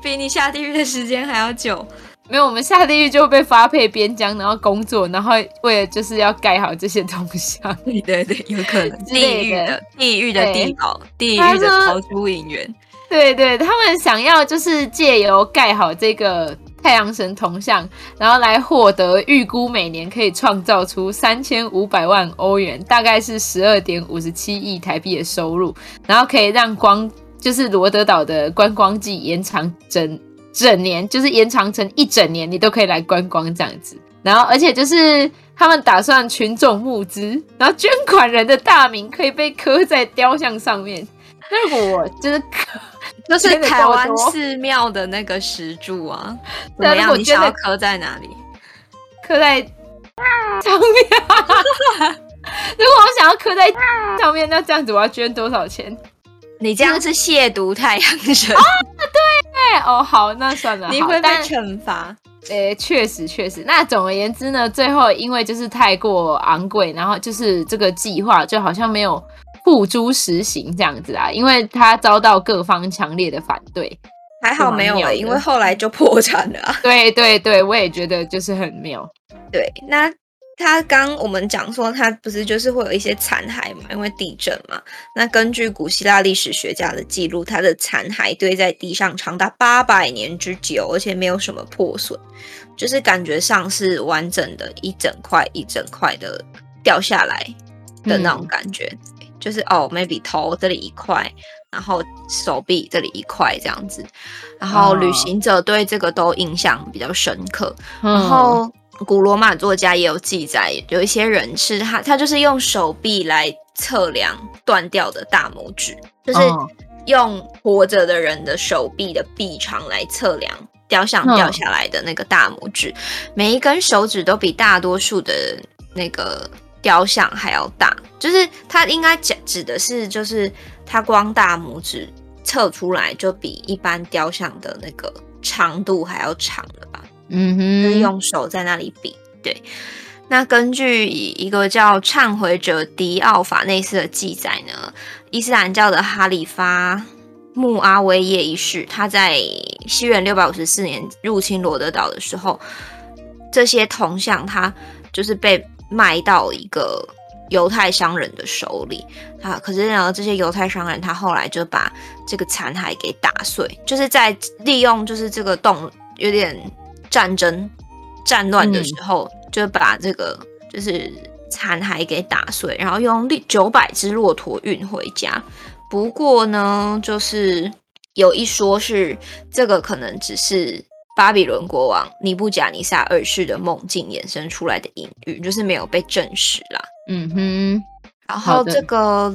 比你下地狱的时间还要久。没有，我们下地狱就会被发配边疆，然后工作，然后为了就是要盖好这些铜像。对对对，有可能地狱的地狱的地堡，地狱的逃出影园。对对，他们想要就是借由盖好这个太阳神铜像，然后来获得预估每年可以创造出三千五百万欧元，大概是十二点五十七亿台币的收入，然后可以让光就是罗德岛的观光季延长整。整年就是延长成一整年，你都可以来观光这样子。然后，而且就是他们打算群众募资，然后捐款人的大名可以被刻在雕像上面。那如果我就是刻，就是台湾寺庙的那个石柱啊，怎么样？你想要刻在哪里？刻在上面。如果我想要刻在上面，那这样子我要捐多少钱？你这样是亵渎太阳神啊！对，哦，好，那算了，你会被惩罚。诶，确实确实。那总而言之呢，最后因为就是太过昂贵，然后就是这个计划就好像没有付诸实行这样子啊，因为他遭到各方强烈的反对。还好没有了，因为后来就破产了啊。对对对，我也觉得就是很妙。对，那。他刚我们讲说，他不是就是会有一些残骸嘛，因为地震嘛。那根据古希腊历史学家的记录，它的残骸堆在地上长达八百年之久，而且没有什么破损，就是感觉上是完整的，一整块一整块的掉下来的那种感觉。嗯、就是哦，maybe 头这里一块，然后手臂这里一块这样子。然后旅行者对这个都印象比较深刻。嗯、然后。古罗马作家也有记载，有一些人是他，他就是用手臂来测量断掉的大拇指，就是用活着的人的手臂的臂长来测量雕像掉下来的那个大拇指，每一根手指都比大多数的那个雕像还要大，就是他应该讲指的是，就是他光大拇指测出来就比一般雕像的那个长度还要长了吧。嗯哼，用手在那里比。对，那根据一个叫忏悔者迪奥法内斯的记载呢，伊斯兰教的哈里发穆阿威叶一世，他在西元六百五十四年入侵罗德岛的时候，这些铜像他就是被卖到一个犹太商人的手里啊。可是呢，这些犹太商人他后来就把这个残骸给打碎，就是在利用就是这个洞有点。战争、战乱的时候，嗯、就把这个就是残骸给打碎，然后用九百只骆驼运回家。不过呢，就是有一说是这个可能只是巴比伦国王尼布甲尼撒二世的梦境衍生出来的隐喻，就是没有被证实啦。嗯哼，然后这个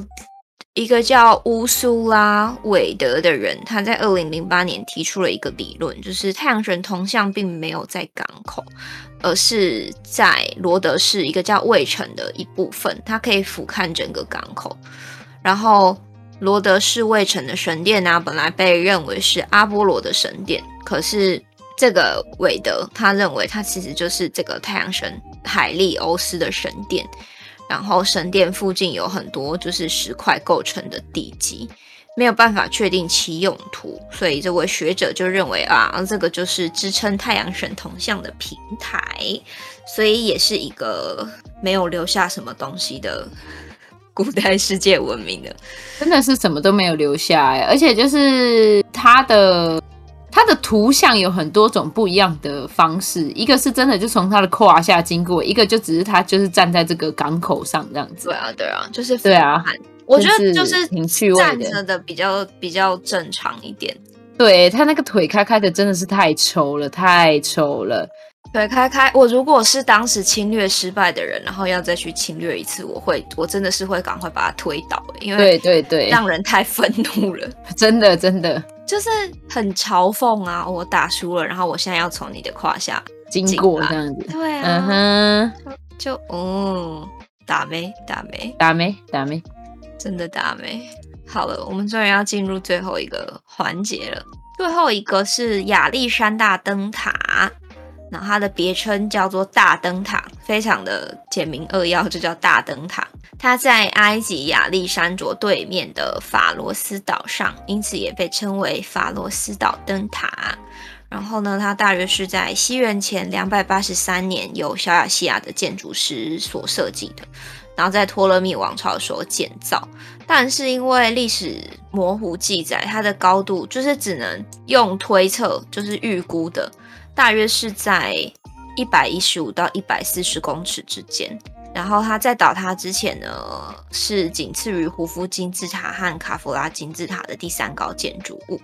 一个叫乌苏拉韦德的人，他在二零零八年提出了一个理论，就是太阳神铜像并没有在港口，而是在罗德市一个叫卫城的一部分，它可以俯瞰整个港口。然后罗德市卫城的神殿呢、本来被认为是阿波罗的神殿，可是这个韦德他认为它其实就是这个太阳神海利欧斯的神殿。然后神殿附近有很多就是石块构成的地基，没有办法确定其用途，所以这位学者就认为啊，这个就是支撑太阳神铜像的平台，所以也是一个没有留下什么东西的 古代世界文明的，真的是什么都没有留下哎，而且就是它的。它的图像有很多种不一样的方式，一个是真的就从它的胯下经过，一个就只是它就是站在这个港口上这样子。对啊，对啊，就是对啊，我觉得就是挺趣味的，站着的比较比较正常一点。对，他那个腿开开的真的是太丑了，太丑了。腿开开，我如果是当时侵略失败的人，然后要再去侵略一次，我会我真的是会赶快把他推倒，因为对对对，让人太愤怒了，真的真的。就是很嘲讽啊！我打输了，然后我现在要从你的胯下经过这样子，对啊，嗯哼，就嗯，打没打没打没打没，真的打没。好了，我们终于要进入最后一个环节了。最后一个是亚历山大灯塔。然后它的别称叫做大灯塔，非常的简明扼要，就叫大灯塔。它在埃及亚历山卓对面的法罗斯岛上，因此也被称为法罗斯岛灯塔。然后呢，它大约是在西元前两百八十三年由小亚细亚的建筑师所设计的，然后在托勒密王朝所建造。但是因为历史模糊记载，它的高度就是只能用推测，就是预估的。大约是在一百一十五到一百四十公尺之间。然后它在倒塌之前呢，是仅次于胡夫金字塔和卡夫拉金字塔的第三高建筑物。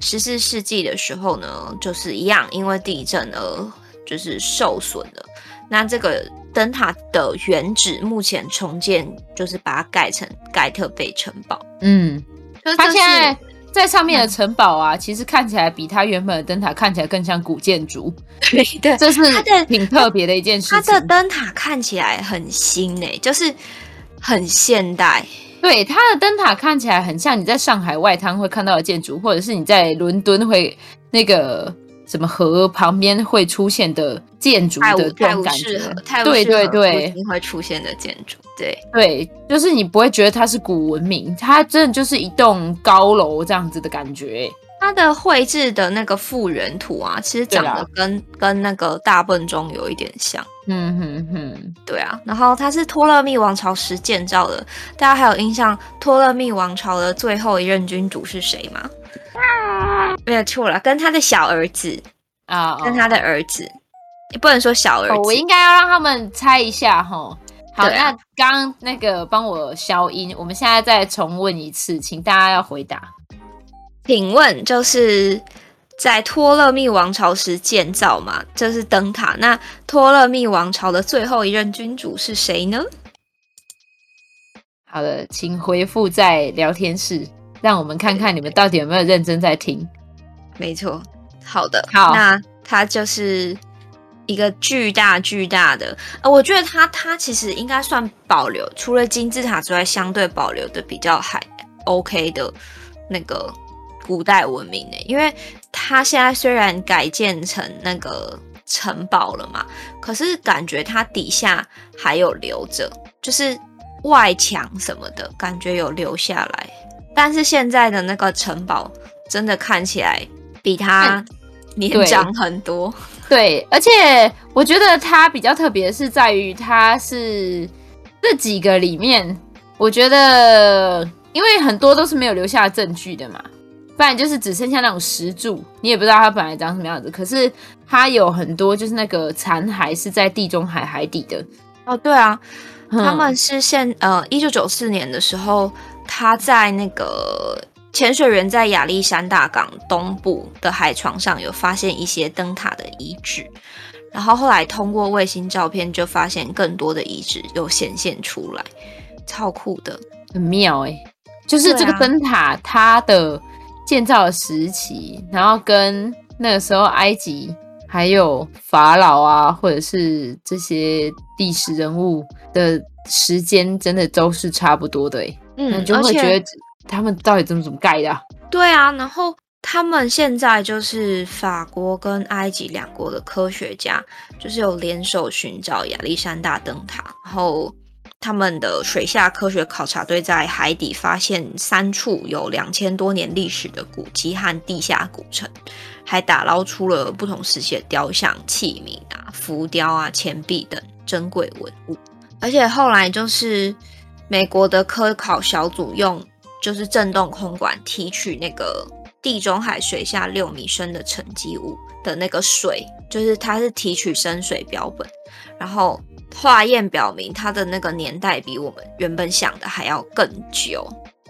十四世纪的时候呢，就是一样，因为地震而就是受损了。那这个灯塔的原址目前重建，就是把它盖成盖特贝城堡。嗯，它现在。在上面的城堡啊，其实看起来比它原本的灯塔看起来更像古建筑。对对，这是挺特别的一件事情。它的灯塔看起来很新诶，就是很现代。对，它的灯塔看起来很像你在上海外滩会看到的建筑，或者是你在伦敦会那个。什么河旁边会出现的建筑的这种感觉，对对对，一定会出现的建筑，对对，就是你不会觉得它是古文明，它真的就是一栋高楼这样子的感觉。它的绘制的那个复原图啊，其实长得跟跟那个大笨钟有一点像。嗯哼哼，对啊。然后它是托勒密王朝时建造的，大家还有印象托勒密王朝的最后一任君主是谁吗？没有错了，跟他的小儿子啊，跟他的儿子，你不能说小儿子，我应该要让他们猜一下哈。好，那刚刚那个帮我消音，我们现在再重问一次，请大家要回答。请问就是在托勒密王朝时建造嘛？这是灯塔。那托勒密王朝的最后一任君主是谁呢？好的，请回复在聊天室。让我们看看你们到底有没有认真在听。没错，好的，好，那它就是一个巨大巨大的，呃，我觉得它它其实应该算保留，除了金字塔之外，相对保留的比较还 OK 的那个古代文明呢。因为它现在虽然改建成那个城堡了嘛，可是感觉它底下还有留着，就是外墙什么的感觉有留下来。但是现在的那个城堡真的看起来比它年长很多，对，对，而且我觉得它比较特别的是在于它是这几个里面，我觉得因为很多都是没有留下证据的嘛，不然就是只剩下那种石柱，你也不知道它本来长什么样子。可是它有很多就是那个残骸是在地中海海底的。哦，对啊，他们是现呃一九九四年的时候。他在那个潜水员在亚历山大港东部的海床上有发现一些灯塔的遗址，然后后来通过卫星照片就发现更多的遗址又显现出来，超酷的，很妙哎、欸。就是这个灯塔它的建造的时期，啊、然后跟那个时候埃及还有法老啊，或者是这些历史人物的时间，真的都是差不多的。嗯，你就会觉得他们到底怎么怎么盖的、啊？对啊，然后。他们现在就是法国跟埃及两国的科学家，就是有联手寻找亚历山大灯塔。然后他们的水下科学考察队在海底发现三处有两千多年历史的古迹和地下古城，还打捞出了不同时期的雕像、器皿啊、浮雕啊、钱币等珍贵文物。而且后来就是美国的科考小组用就是震动空管提取那个。地中海水下六米深的沉积物的那个水，就是它是提取深水标本，然后化验表明它的那个年代比我们原本想的还要更久，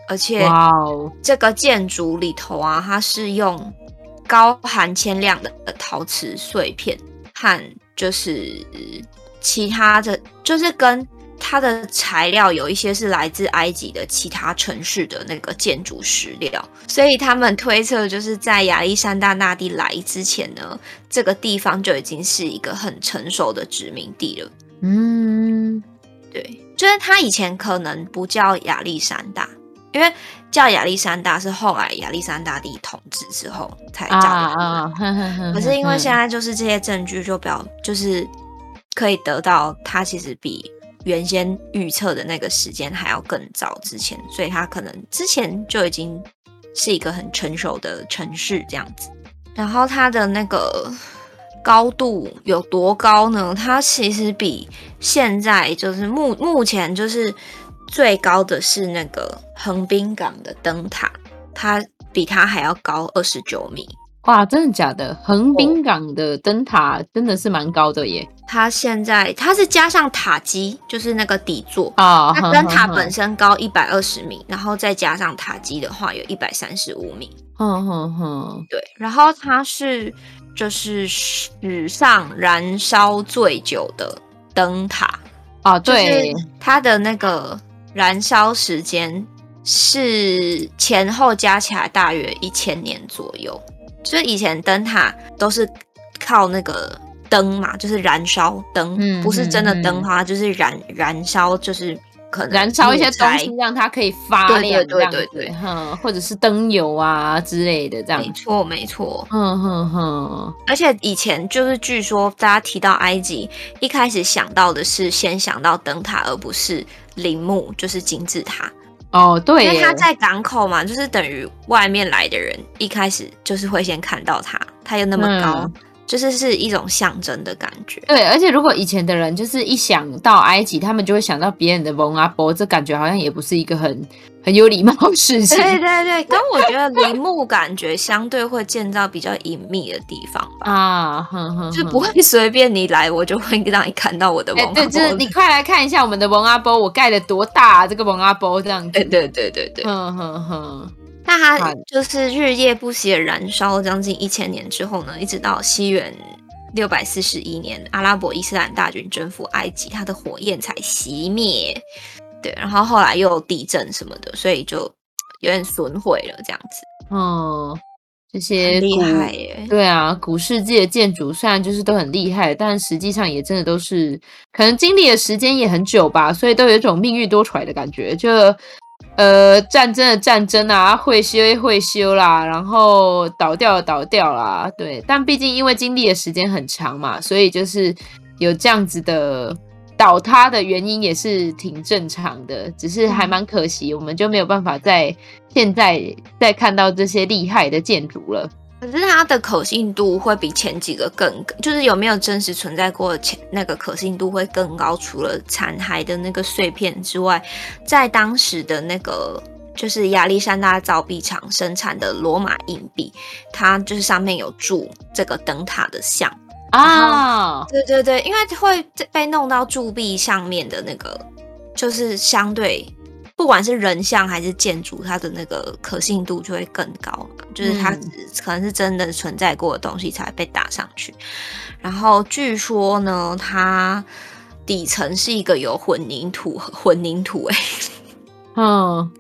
而且这个建筑里头啊，它是用高含铅量的陶瓷碎片和就是其他的，就是跟。它的材料有一些是来自埃及的其他城市的那个建筑石料，所以他们推测就是在亚历山大大帝来之前呢，这个地方就已经是一个很成熟的殖民地了。嗯，对，就是他以前可能不叫亚历山大，因为叫亚历山大是后来亚历山大帝统治之后才叫的。啊啊，可是因为 现在就是这些证据就表，就是可以得到他其实比。原先预测的那个时间还要更早之前，所以它可能之前就已经是一个很成熟的城市这样子。然后它的那个高度有多高呢？它其实比现在就是目目前就是最高的是那个横滨港的灯塔，它比它还要高二十九米。哇，真的假的？横滨港的灯塔真的是蛮高的耶！它现在它是加上塔基，就是那个底座啊，它灯塔本身高一百二十米，然后再加上塔基的话，有一百三十五米。哼哼哼，对。然后它是就是史上燃烧最久的灯塔啊，对，它的那个燃烧时间是前后加起来大约一千年左右。就是以前灯塔都是靠那个灯嘛，就是燃烧灯，嗯、不是真的灯花，嗯、就是燃燃烧，就是可能燃烧一些东西让它可以发亮，对对对对，哼，或者是灯油啊之类的这样。没错没错，嗯哼哼。而且以前就是据说大家提到埃及，一开始想到的是先想到灯塔，而不是陵墓，就是金字塔。哦，对，因为他在港口嘛，就是等于外面来的人一开始就是会先看到他，他又那么高，嗯、就是是一种象征的感觉。对，而且如果以前的人就是一想到埃及，他们就会想到别人的蒙阿波，这感觉好像也不是一个很。很有礼貌的事情，对对对，跟我觉得陵墓感觉相对会建造比较隐秘的地方吧，啊，哼哼，就不会随便你来，我就会让你看到我的蒙阿波。对，就是你快来看一下我们的蒙阿波，我盖的多大啊，这个蒙阿波这样子。对对对对对，嗯哼哼。那它就是日夜不息的燃烧，将近一千年之后呢，一直到西元六百四十一年，阿拉伯伊斯兰大军征服埃及，它的火焰才熄灭。对，然后后来又有地震什么的，所以就有点损毁了，这样子。哦，这些厉害耶。对啊，古世界的建筑虽然就是都很厉害，但实际上也真的都是可能经历的时间也很久吧，所以都有一种命运多舛的感觉。就呃，战争的战争啊，会修会修啦，然后倒掉倒掉啦。对，但毕竟因为经历的时间很长嘛，所以就是有这样子的。倒塌的原因也是挺正常的，只是还蛮可惜，我们就没有办法在现在再看到这些厉害的建筑了。可是它的可信度会比前几个更，就是有没有真实存在过前那个可信度会更高。除了残骸的那个碎片之外，在当时的那个就是亚历山大造币厂生产的罗马硬币，它就是上面有铸这个灯塔的像。啊，对对对，因为会被弄到铸币上面的那个，就是相对不管是人像还是建筑，它的那个可信度就会更高嘛，就是它可能是真的存在过的东西才被打上去。然后据说呢，它底层是一个有混凝土，混凝土哎、欸，嗯，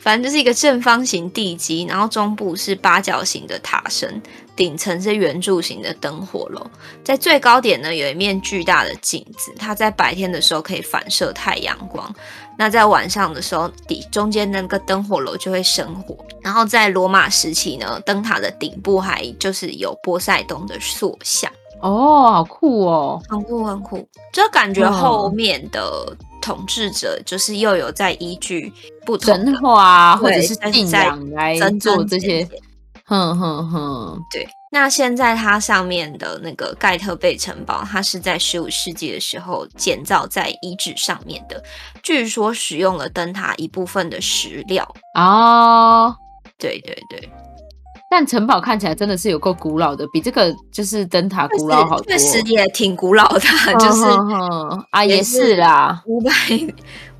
反正就是一个正方形地基，然后中部是八角形的塔身，顶层是圆柱形的灯火楼。在最高点呢，有一面巨大的镜子，它在白天的时候可以反射太阳光。那在晚上的时候，底中间那个灯火楼就会生火。然后在罗马时期呢，灯塔的顶部还就是有波塞冬的塑像。哦，好酷哦，很酷很酷，就感觉后面的统治者就是又有在依据不同神话或者是信仰来做这些，哼哼哼，对。那现在它上面的那个盖特贝城堡，它是在十五世纪的时候建造在遗址上面的，据说使用了灯塔一部分的石料哦，对对对。但城堡看起来真的是有够古老的，比这个就是灯塔古老好多。确实也挺古老的，就是啊，也是啦，五百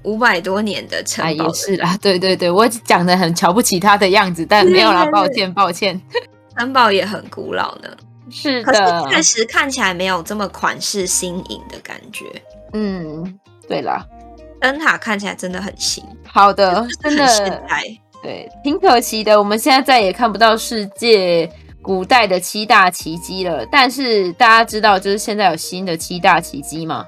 五百多年的城堡的，啊，也是啦。对对对，我讲的很瞧不起他的样子，但没有啦，抱歉抱歉。城堡也很古老呢，是的，可是确实看起来没有这么款式新颖的感觉。嗯，对啦，灯塔看起来真的很新，好的，真的。对，挺可惜的，我们现在再也看不到世界古代的七大奇迹了。但是大家知道，就是现在有新的七大奇迹吗？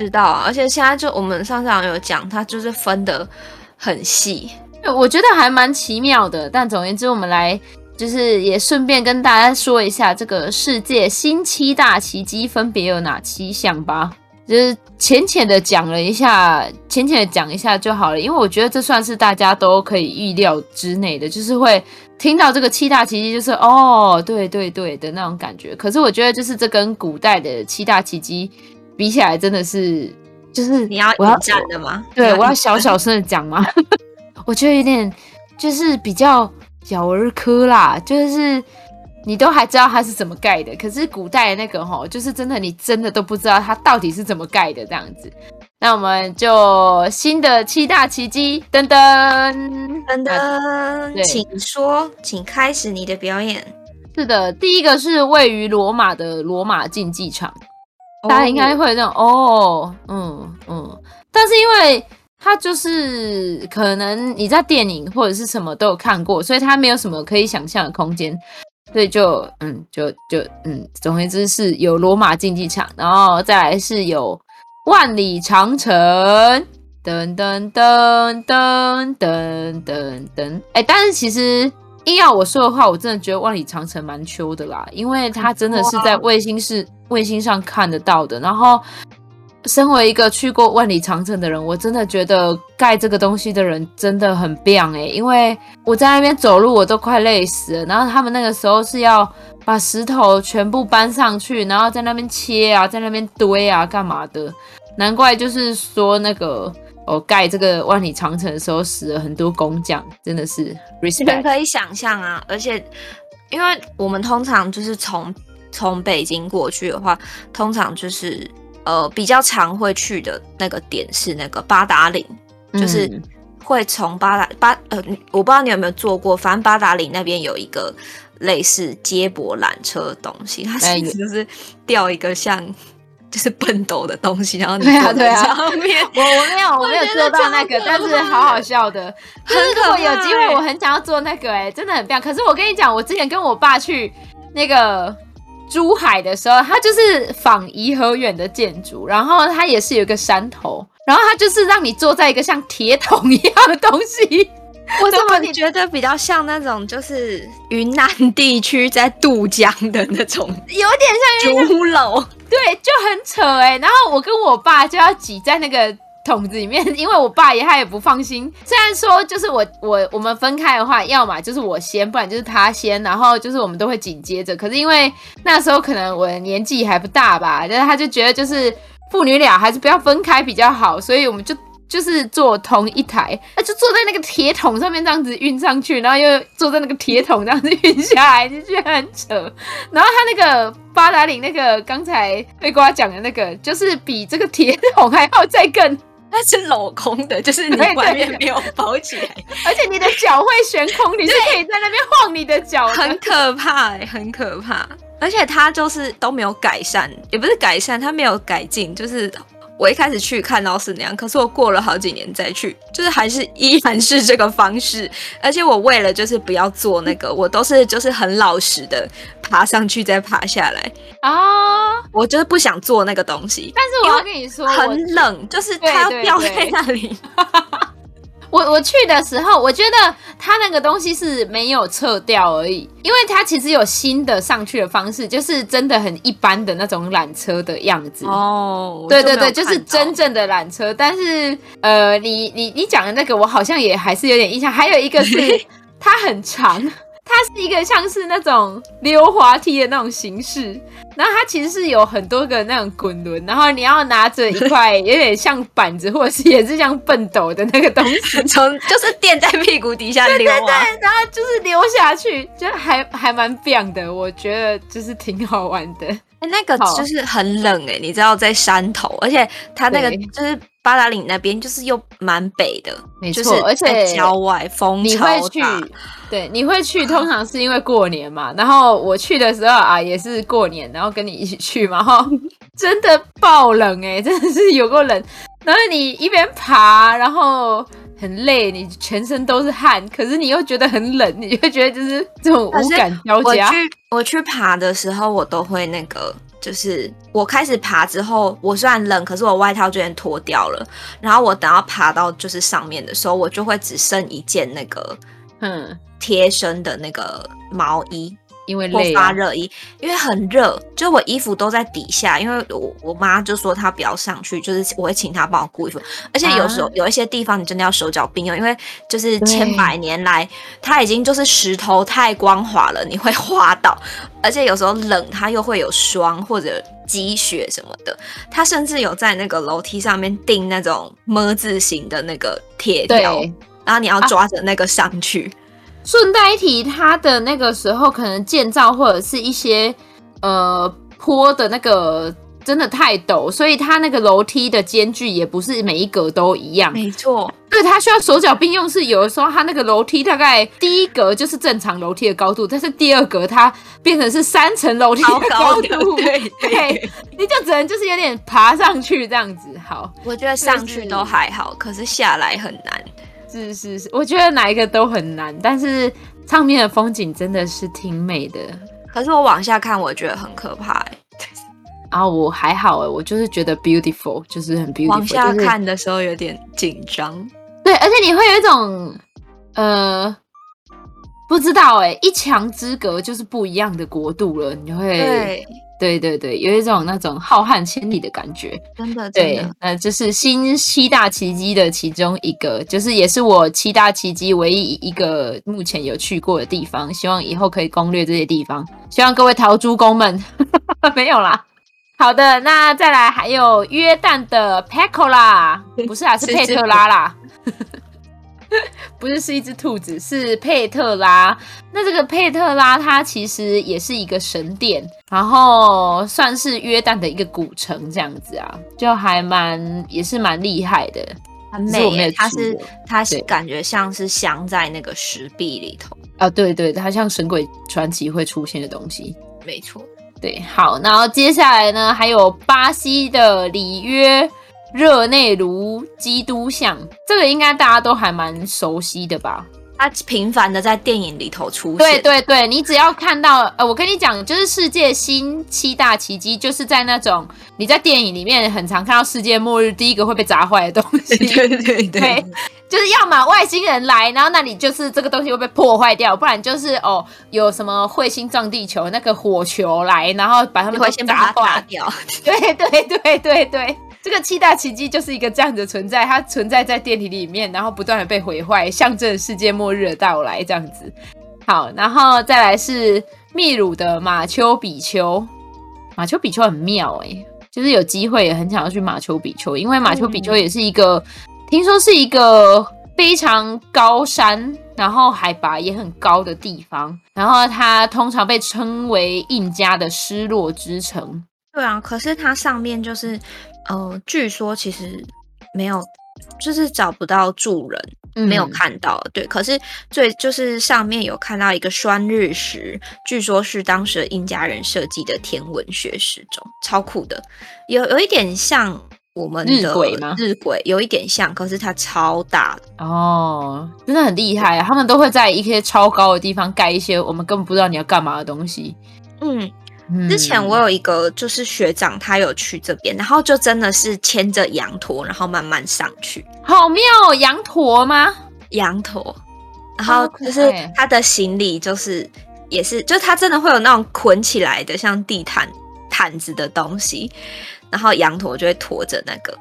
知道啊，而且现在就我们上次有讲，它就是分得很细，我觉得还蛮奇妙的。但总而言之，我们来就是也顺便跟大家说一下，这个世界新七大奇迹分别有哪七项吧。就是浅浅的讲了一下，浅浅的讲一下就好了，因为我觉得这算是大家都可以预料之内的，就是会听到这个七大奇迹，就是哦，对对对的那种感觉。可是我觉得，就是这跟古代的七大奇迹比起来，真的是就是你要引战的吗？对，我要小小声的讲吗？我觉得有点就是比较小儿科啦，就是。你都还知道它是怎么盖的，可是古代的那个吼，就是真的，你真的都不知道它到底是怎么盖的这样子。那我们就新的七大奇迹，噔噔噔噔，请说，请开始你的表演。是的，第一个是位于罗马的罗马竞技场，大家应该会这种哦，嗯嗯，但是因为它就是可能你在电影或者是什么都有看过，所以它没有什么可以想象的空间。所以就嗯，就就嗯，总而言之是有罗马竞技场，然后再来是有万里长城，噔噔噔噔噔噔噔，哎，但是其实硬要我说的话，我真的觉得万里长城蛮秋的啦，因为它真的是在卫星是卫星上看得到的，然后。身为一个去过万里长城的人，我真的觉得盖这个东西的人真的很棒哎，因为我在那边走路我都快累死了。然后他们那个时候是要把石头全部搬上去，然后在那边切啊，在那边堆啊，干嘛的？难怪就是说那个哦，盖这个万里长城的时候死了很多工匠，真的是 respect。可以想象啊，而且因为我们通常就是从从北京过去的话，通常就是。呃，比较常会去的那个点是那个八达岭，嗯、就是会从八达八呃，我不知道你有没有坐过，反正八达岭那边有一个类似接驳缆车的东西，它其实就是吊一个像就是笨斗的东西，然后你坐在上面。我我没有 我没有做到那个，但是好好笑的。可是如果有机会，我很想要做那个、欸，哎，真的很棒。可是我跟你讲，我之前跟我爸去那个。珠海的时候，它就是仿颐和园的建筑，然后它也是有一个山头，然后它就是让你坐在一个像铁桶一样的东西。我怎么你觉得比较像那种就是云南地区在渡江的那种，有点像竹篓，对，就很扯哎、欸。然后我跟我爸就要挤在那个。桶子里面，因为我爸也他也不放心。虽然说就是我我我们分开的话，要么就是我先，不然就是他先，然后就是我们都会紧接着。可是因为那时候可能我的年纪还不大吧，但是他就觉得就是父女俩还是不要分开比较好，所以我们就就是坐同一台，他就坐在那个铁桶上面这样子运上去，然后又坐在那个铁桶这样子运下来，就觉得很扯。然后他那个八达岭那个刚才被瓜讲的那个，就是比这个铁桶还要再更。它是镂空的，就是你外面没有包起来，而且你的脚会悬空，你是可以在那边晃你的脚，很可怕哎、欸，很可怕。而且它就是都没有改善，也不是改善，它没有改进，就是我一开始去看到是那样，可是我过了好几年再去，就是还是依然是这个方式。而且我为了就是不要做那个，我都是就是很老实的爬上去再爬下来啊。我就是不想做那个东西。但是我要跟你说，很冷，就是它要掉在那里。我我去的时候，我觉得它那个东西是没有撤掉而已，因为它其实有新的上去的方式，就是真的很一般的那种缆车的样子。哦，对对对，就是真正的缆车。但是呃，你你你讲的那个，我好像也还是有点印象。还有一个是 它很长。它是一个像是那种溜滑梯的那种形式，然后它其实是有很多个那种滚轮，然后你要拿着一块有点像板子，或者是也是像笨斗的那个东西，从就是垫在屁股底下溜啊，对对对，然后就是溜下去，就还还蛮棒的，我觉得就是挺好玩的。哎，那个就是很冷哎，你知道在山头，而且它那个就是。八达岭那边就是又蛮北的，没错，而且郊外风超大。你会去，对，你会去，通常是因为过年嘛。然后我去的时候啊，也是过年，然后跟你一起去嘛。哈，真的爆冷哎，真的是有够冷。然后你一边爬，然后很累，你全身都是汗，可是你又觉得很冷，你就觉得就是这种无感交加。我去我去爬的时候，我都会那个。就是我开始爬之后，我虽然冷，可是我外套居然脱掉了。然后我等到爬到就是上面的时候，我就会只剩一件那个嗯贴身的那个毛衣。因为累、啊、发热衣，因为很热，就我衣服都在底下。因为我我妈就说她不要上去，就是我会请她帮我顾衣服。而且有时候、啊、有一些地方你真的要手脚并用，因为就是千百年来它已经就是石头太光滑了，你会滑倒。而且有时候冷，它又会有霜或者积雪什么的。它甚至有在那个楼梯上面钉那种么字形的那个铁条，然后你要抓着那个上去。啊顺带一提，它的那个时候可能建造或者是一些呃坡的那个真的太陡，所以它那个楼梯的间距也不是每一格都一样。没错，对，它需要手脚并用，是有的时候它那个楼梯大概第一格就是正常楼梯的高度，但是第二格它变成是三层楼梯的高度，高对，对，对，你就只能就是有点爬上去这样子。好，我觉得上去都还好，可是下来很难。是是是，我觉得哪一个都很难，但是上面的风景真的是挺美的。可是我往下看，我觉得很可怕。啊，我还好哎，我就是觉得 beautiful，就是很 beautiful。往下看的时候有点紧张，就是，对，而且你会有一种呃，不知道哎，一墙之隔就是不一样的国度了，你会。对对对对，有一种那种浩瀚千里的感觉，真的，真的。对，呃，这是新七大奇迹的其中一个，就是也是我七大奇迹唯一一个目前有去过的地方。希望以后可以攻略这些地方。希望各位陶朱公们 没有啦。好的，那再来还有约旦的佩科拉，不是啊，是佩特拉啦。不是，是一只兔子，是佩特拉。那这个佩特拉，它其实也是一个神殿，然后算是约旦的一个古城这样子啊，就还蛮也是蛮厉害的，很美。它是它是感觉像是镶在那个石壁里头啊，对对，它像神鬼传奇会出现的东西，没错。对，好，然后接下来呢，还有巴西的里约。热内卢基督像，这个应该大家都还蛮熟悉的吧？它频繁的在电影里头出现。对对对，你只要看到，呃，我跟你讲，就是世界新七大奇迹，就是在那种你在电影里面很常看到世界末日第一个会被砸坏的东西。对对对，对，就是要么外星人来，然后那里就是这个东西会被破坏掉，不然就是哦有什么彗星撞地球，那个火球来，然后把他们都砸坏掉。对对对对对对。这个七大奇迹就是一个这样的存在，它存在在电梯里面，然后不断的被毁坏，象征世界末日的到来，这样子。好，然后再来是秘鲁的马丘比丘，马丘比丘很妙哎、就是有机会也很想要去马丘比丘，因为马丘比丘也是一个，听说是一个非常高山，然后海拔也很高的地方，然后它通常被称为印加的失落之城。对啊，可是它上面就是。呃，据说其实没有，就是找不到住人，嗯、没有看到。对，可是最就是上面有看到一个栓日石，据说是当时的印加人设计的天文学时钟，超酷的，有有一点像我们的日晷吗？日晷有一点像，可是它超大哦，真的很厉害啊！他们都会在一些超高的地方盖一些我们根本不知道你要干嘛的东西。嗯，嗯，之前我有一个就是学长，他有去这边，然后就真的是牵着羊驼，然后慢慢上去。好妙哦，羊驼吗？羊驼，然后就是他的行李就是也是，就是他真的会有那种捆起来的像地毯毯子的东西。然后羊驼就会驮着那个，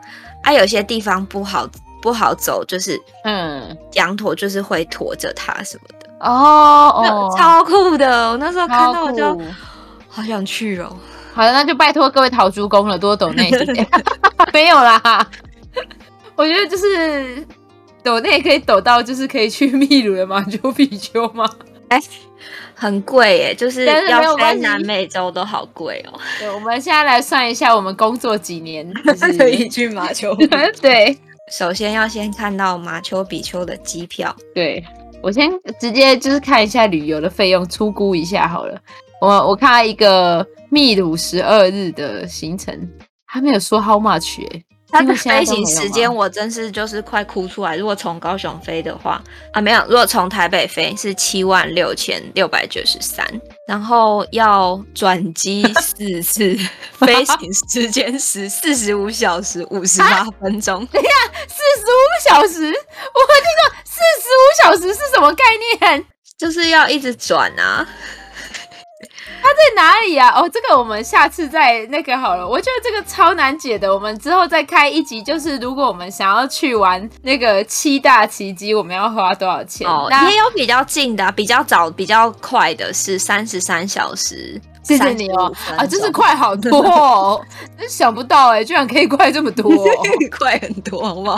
啊，有些地方不好不好走，就是嗯，羊驼就是会驮着它什么的哦哦，超酷的！我那时候看到我就好想去哦。好的，那就拜托各位陶猪公了，多抖内些。没有啦，我觉得就是抖内可以抖到，就是可以去秘鲁的马丘比丘吗？哎。很贵耶，就是要飞南美洲都好贵哦。对，我们现在来算一下，我们工作几年 可以去马丘？对，首先要先看到马丘比丘的机票。对，我先直接就是看一下旅游的费用，粗估一下好了。我我看到一个秘鲁十二日的行程，还没有说 how much 哎。它的飞行时间我真是就是快哭出来。如果从高雄飞的话啊，没有，如果从台北飞是七万六千六百九十三，然后要转机四次，飞行时间是四十五小时五十八分钟。等一下，四十五小时，我会听说四十五小时是什么概念？就是要一直转啊。它在哪里呀、啊？哦，这个我们下次再那个好了。我觉得这个超难解的，我们之后再开一集。就是如果我们想要去玩那个七大奇迹，我们要花多少钱？哦，也有比较近的、啊，比较早、比较快的是三十三小时。谢谢你哦，啊，真是快好多哦！真想不到哎、欸，居然可以快这么多、哦，快很多，好不好？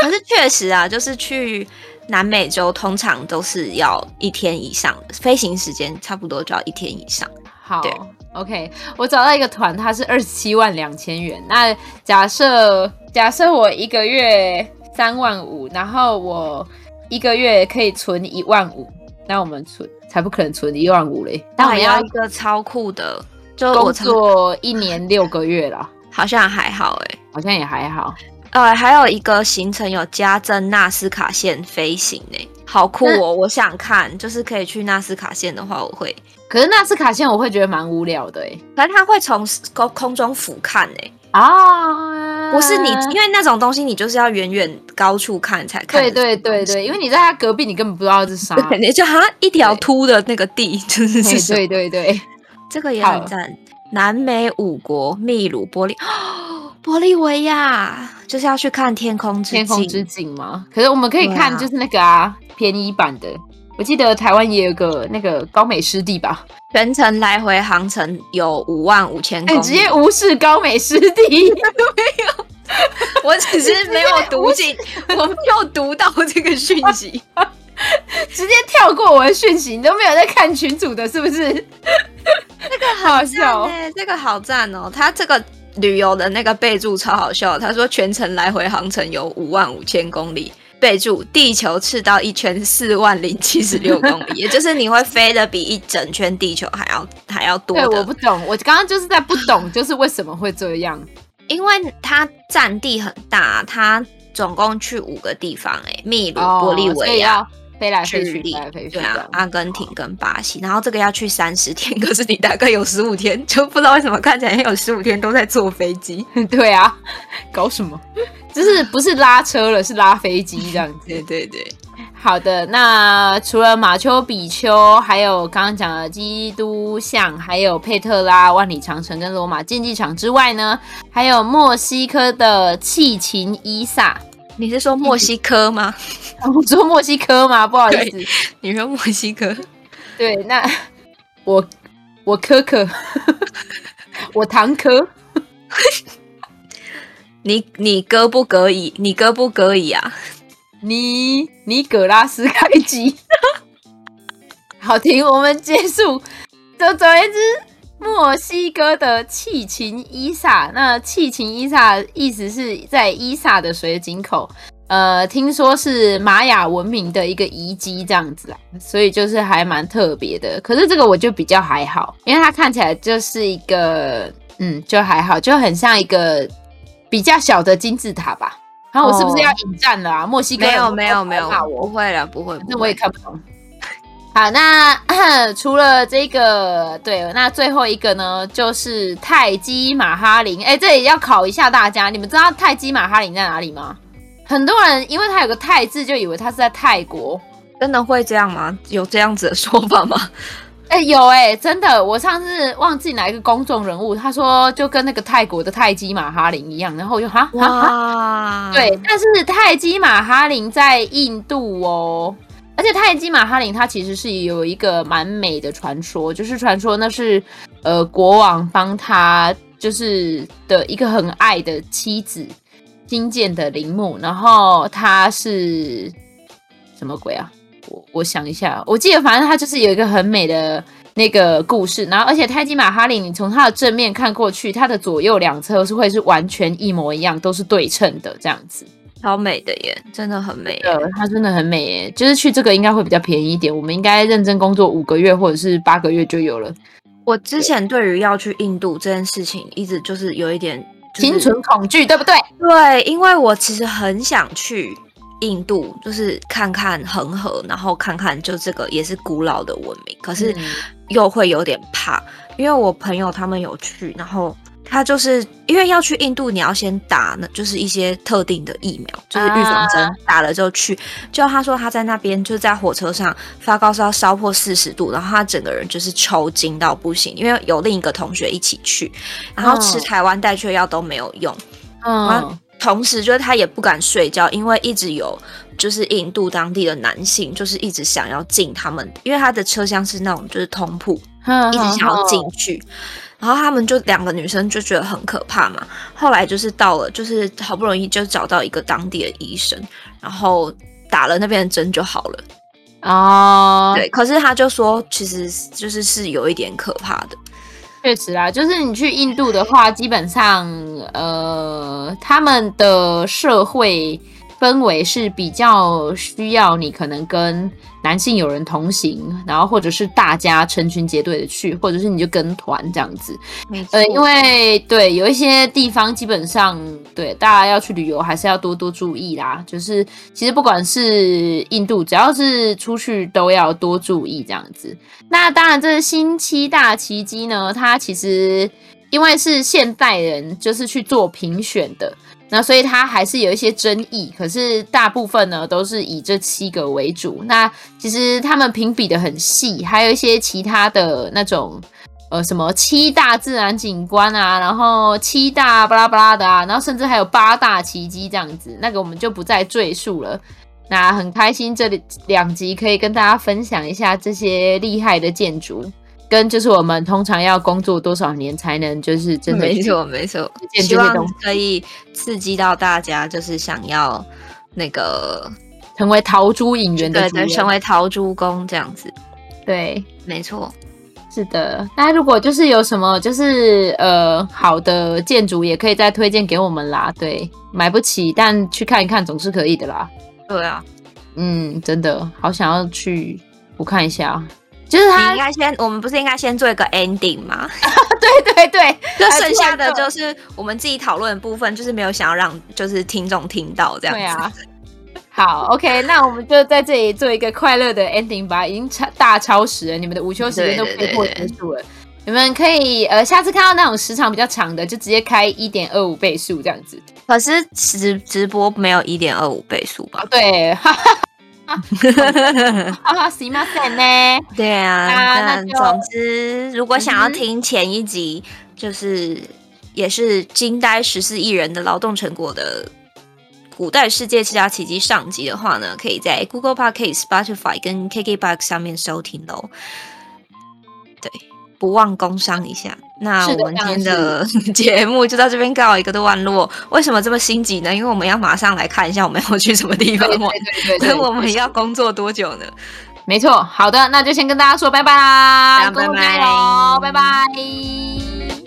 可是确实啊，就是去。南美洲通常都是要一天以上的飞行时间，差不多就要一天以上。好对，OK，我找到一个团，它是二十七万两千元。那假设假设我一个月三万五，然后我一个月可以存一万五，那我们存才不可能存一万五嘞。那我要一个超酷的，就工作一年六个月了，好像还好哎、欸，好像也还好。呃，还有一个行程有加赠纳斯卡线飞行呢，好酷哦！我想看，就是可以去纳斯卡线的话，我会。可是纳斯卡线我会觉得蛮无聊的哎，反正它会从空空中俯瞰哎啊，不是你，因为那种东西你就是要远远高处看才看。对对对对，因为你在他隔壁，你根本不知道是啥，你就好像一条秃的那个地，就是对对对，这个也很赞。南美五国，秘鲁、玻利。玻利维亚就是要去看天空之天空之境吗？可是我们可以看，就是那个啊，啊便宜版的。我记得台湾也有个那个高美湿地吧，全程来回航程有五万五千公里。你直接无视高美湿地都 没有，我只是没有 读进，我没有读到这个讯息，直接跳过我的讯息，你都没有在看群主的，是不是？这个好笑哎，这个好赞哦，他这个。旅游的那个备注超好笑，他说全程来回航程有五万五千公里，备注地球赤道一圈四万零七十六 公里，也就是你会飞的比一整圈地球还要还要多。对，我不懂，我刚刚就是在不懂，就是为什么会这样？因为它占地很大，它总共去五个地方，哎，秘鲁、玻利维亚。飞来飞去，飞来飞去，对啊，阿根廷跟巴西，然后这个要去三十天，可是你大概有十五天，就不知道为什么看起来有十五天都在坐飞机。对啊，搞什么？就是不是拉车了，是拉飞机这样子。对对对，好的。那除了马丘比丘，还有刚刚讲的基督像，还有佩特拉、万里长城跟罗马竞技场之外呢，还有墨西哥的契琴伊萨。你是说墨西哥吗？我说墨西哥吗？不好意思，你说墨西哥。对，那我我可可，我堂哥。你你哥不可以？你哥不可以啊？你你葛拉斯开机。好听，我们结束。就总而言之，墨西哥的气琴伊萨，那气琴伊萨意思是在伊萨的水井口。呃，听说是玛雅文明的一个遗迹这样子啦，所以就是还蛮特别的。可是这个我就比较还好，因为它看起来就是一个，嗯，就还好，就很像一个比较小的金字塔吧。然后我是不是要引战了啊？墨西哥没有没有没有，不会了不会，那我也看不懂。好，那 除了这个，对，那最后一个呢，就是泰姬玛哈林。哎，这里要考一下大家，你们知道泰姬玛哈林在哪里吗？很多人因为它有个泰字，就以为它是在泰国。真的会这样吗？有这样子的说法吗？哎，有哎，真的。我上次忘记哪一个公众人物，他说就跟那个泰国的泰姬玛哈林一样，然后我就哈哈哈。对，但是泰姬玛哈林在印度哦。而且泰姬玛哈陵它其实是有一个蛮美的传说，就是传说那是呃国王帮他就是的一个很爱的妻子新建的陵墓，然后他是什么鬼啊？我我想一下，我记得反正它就是有一个很美的那个故事，然后而且泰姬玛哈陵你从它的正面看过去，它的左右两侧是会是完全一模一样，都是对称的这样子。超美的耶，真的很美。对，它真的很美耶。就是去这个应该会比较便宜一点，我们应该认真工作五个月或者是八个月就有了。我之前对于要去印度这件事情，一直就是有一点心存恐惧，对不对？对，因为我其实很想去印度，就是看看恒河，然后看看就这个也是古老的文明，可是又会有点怕，因为我朋友他们有去，然后。他就是因为要去印度，你要先打，呢就是一些特定的疫苗，就是预防针，啊、打了之后去。就他说他在那边就在火车上发高烧，烧破四十度，然后他整个人就是抽筋到不行，因为有另一个同学一起去，然后吃台湾带去的药都没有用。嗯，然后同时就是他也不敢睡觉，因为一直有就是印度当地的男性就是一直想要进他们，因为他的车厢是那种就是通铺，一直想要进去。然后他们就两个女生就觉得很可怕嘛，后来就是到了，就是好不容易就找到一个当地的医生，然后打了那边的针就好了。哦，对，可是他就说，其实就是是有一点可怕的。确实啊，就是你去印度的话，基本上呃，他们的社会。氛围是比较需要你可能跟男性友人同行，然后或者是大家成群结队的去，或者是你就跟团这样子。呃，因为对有一些地方基本上对大家要去旅游还是要多多注意啦。就是其实不管是印度，只要是出去都要多注意这样子。那当然，这是新七大奇迹呢，它其实因为是现代人就是去做评选的。那所以它还是有一些争议，可是大部分呢都是以这七个为主。那其实他们评比的很细，还有一些其他的那种呃什么七大自然景观啊，然后七大巴拉巴拉的啊，然后甚至还有八大奇迹这样子，那个我们就不再赘述了。那很开心这里两集可以跟大家分享一下这些厉害的建筑。跟就是我们通常要工作多少年才能就是真的没错没错，希望可以刺激到大家，就是想要那个成为陶朱隐员的对对，成为陶朱公这样子。对，没错，是的。那如果就是有什么就是呃好的建筑，也可以再推荐给我们啦。对，买不起，但去看一看总是可以的啦。对啊，嗯，真的好想要去，我看一下。就是他应该先，我们不是应该先做一个 ending 吗？对 对对，就剩下的就是我们自己讨论的部分，就是没有想要让就是听众听到这样子。对啊。好，OK，那我们就在这里做一个快乐的 ending 吧。已经超大超时了，你们的午休时间都被迫结束了。对对对对，你们可以呃，下次看到那种时长比较长的，就直接开一点二五倍速这样子。可是直直播没有一点二五倍速吧？对。哈哈哈，行吗？呢？对啊，那总之，如果想要听前一集，就是也是惊呆十四亿人的劳动成果的古代世界七大奇迹上集的话呢，可以在 Google Podcast、Spotify 跟 KKBox 上面收听喽。对。不忘工商一下，那我们今天的 节目就到这边告一个段落。为什么这么心急呢？因为我们要马上来看一下我们要去什么地方。对 对对，对，对，我们要工作多久呢？没错，好的，那就先跟大家说拜拜啦，拜拜，拜拜。拜拜。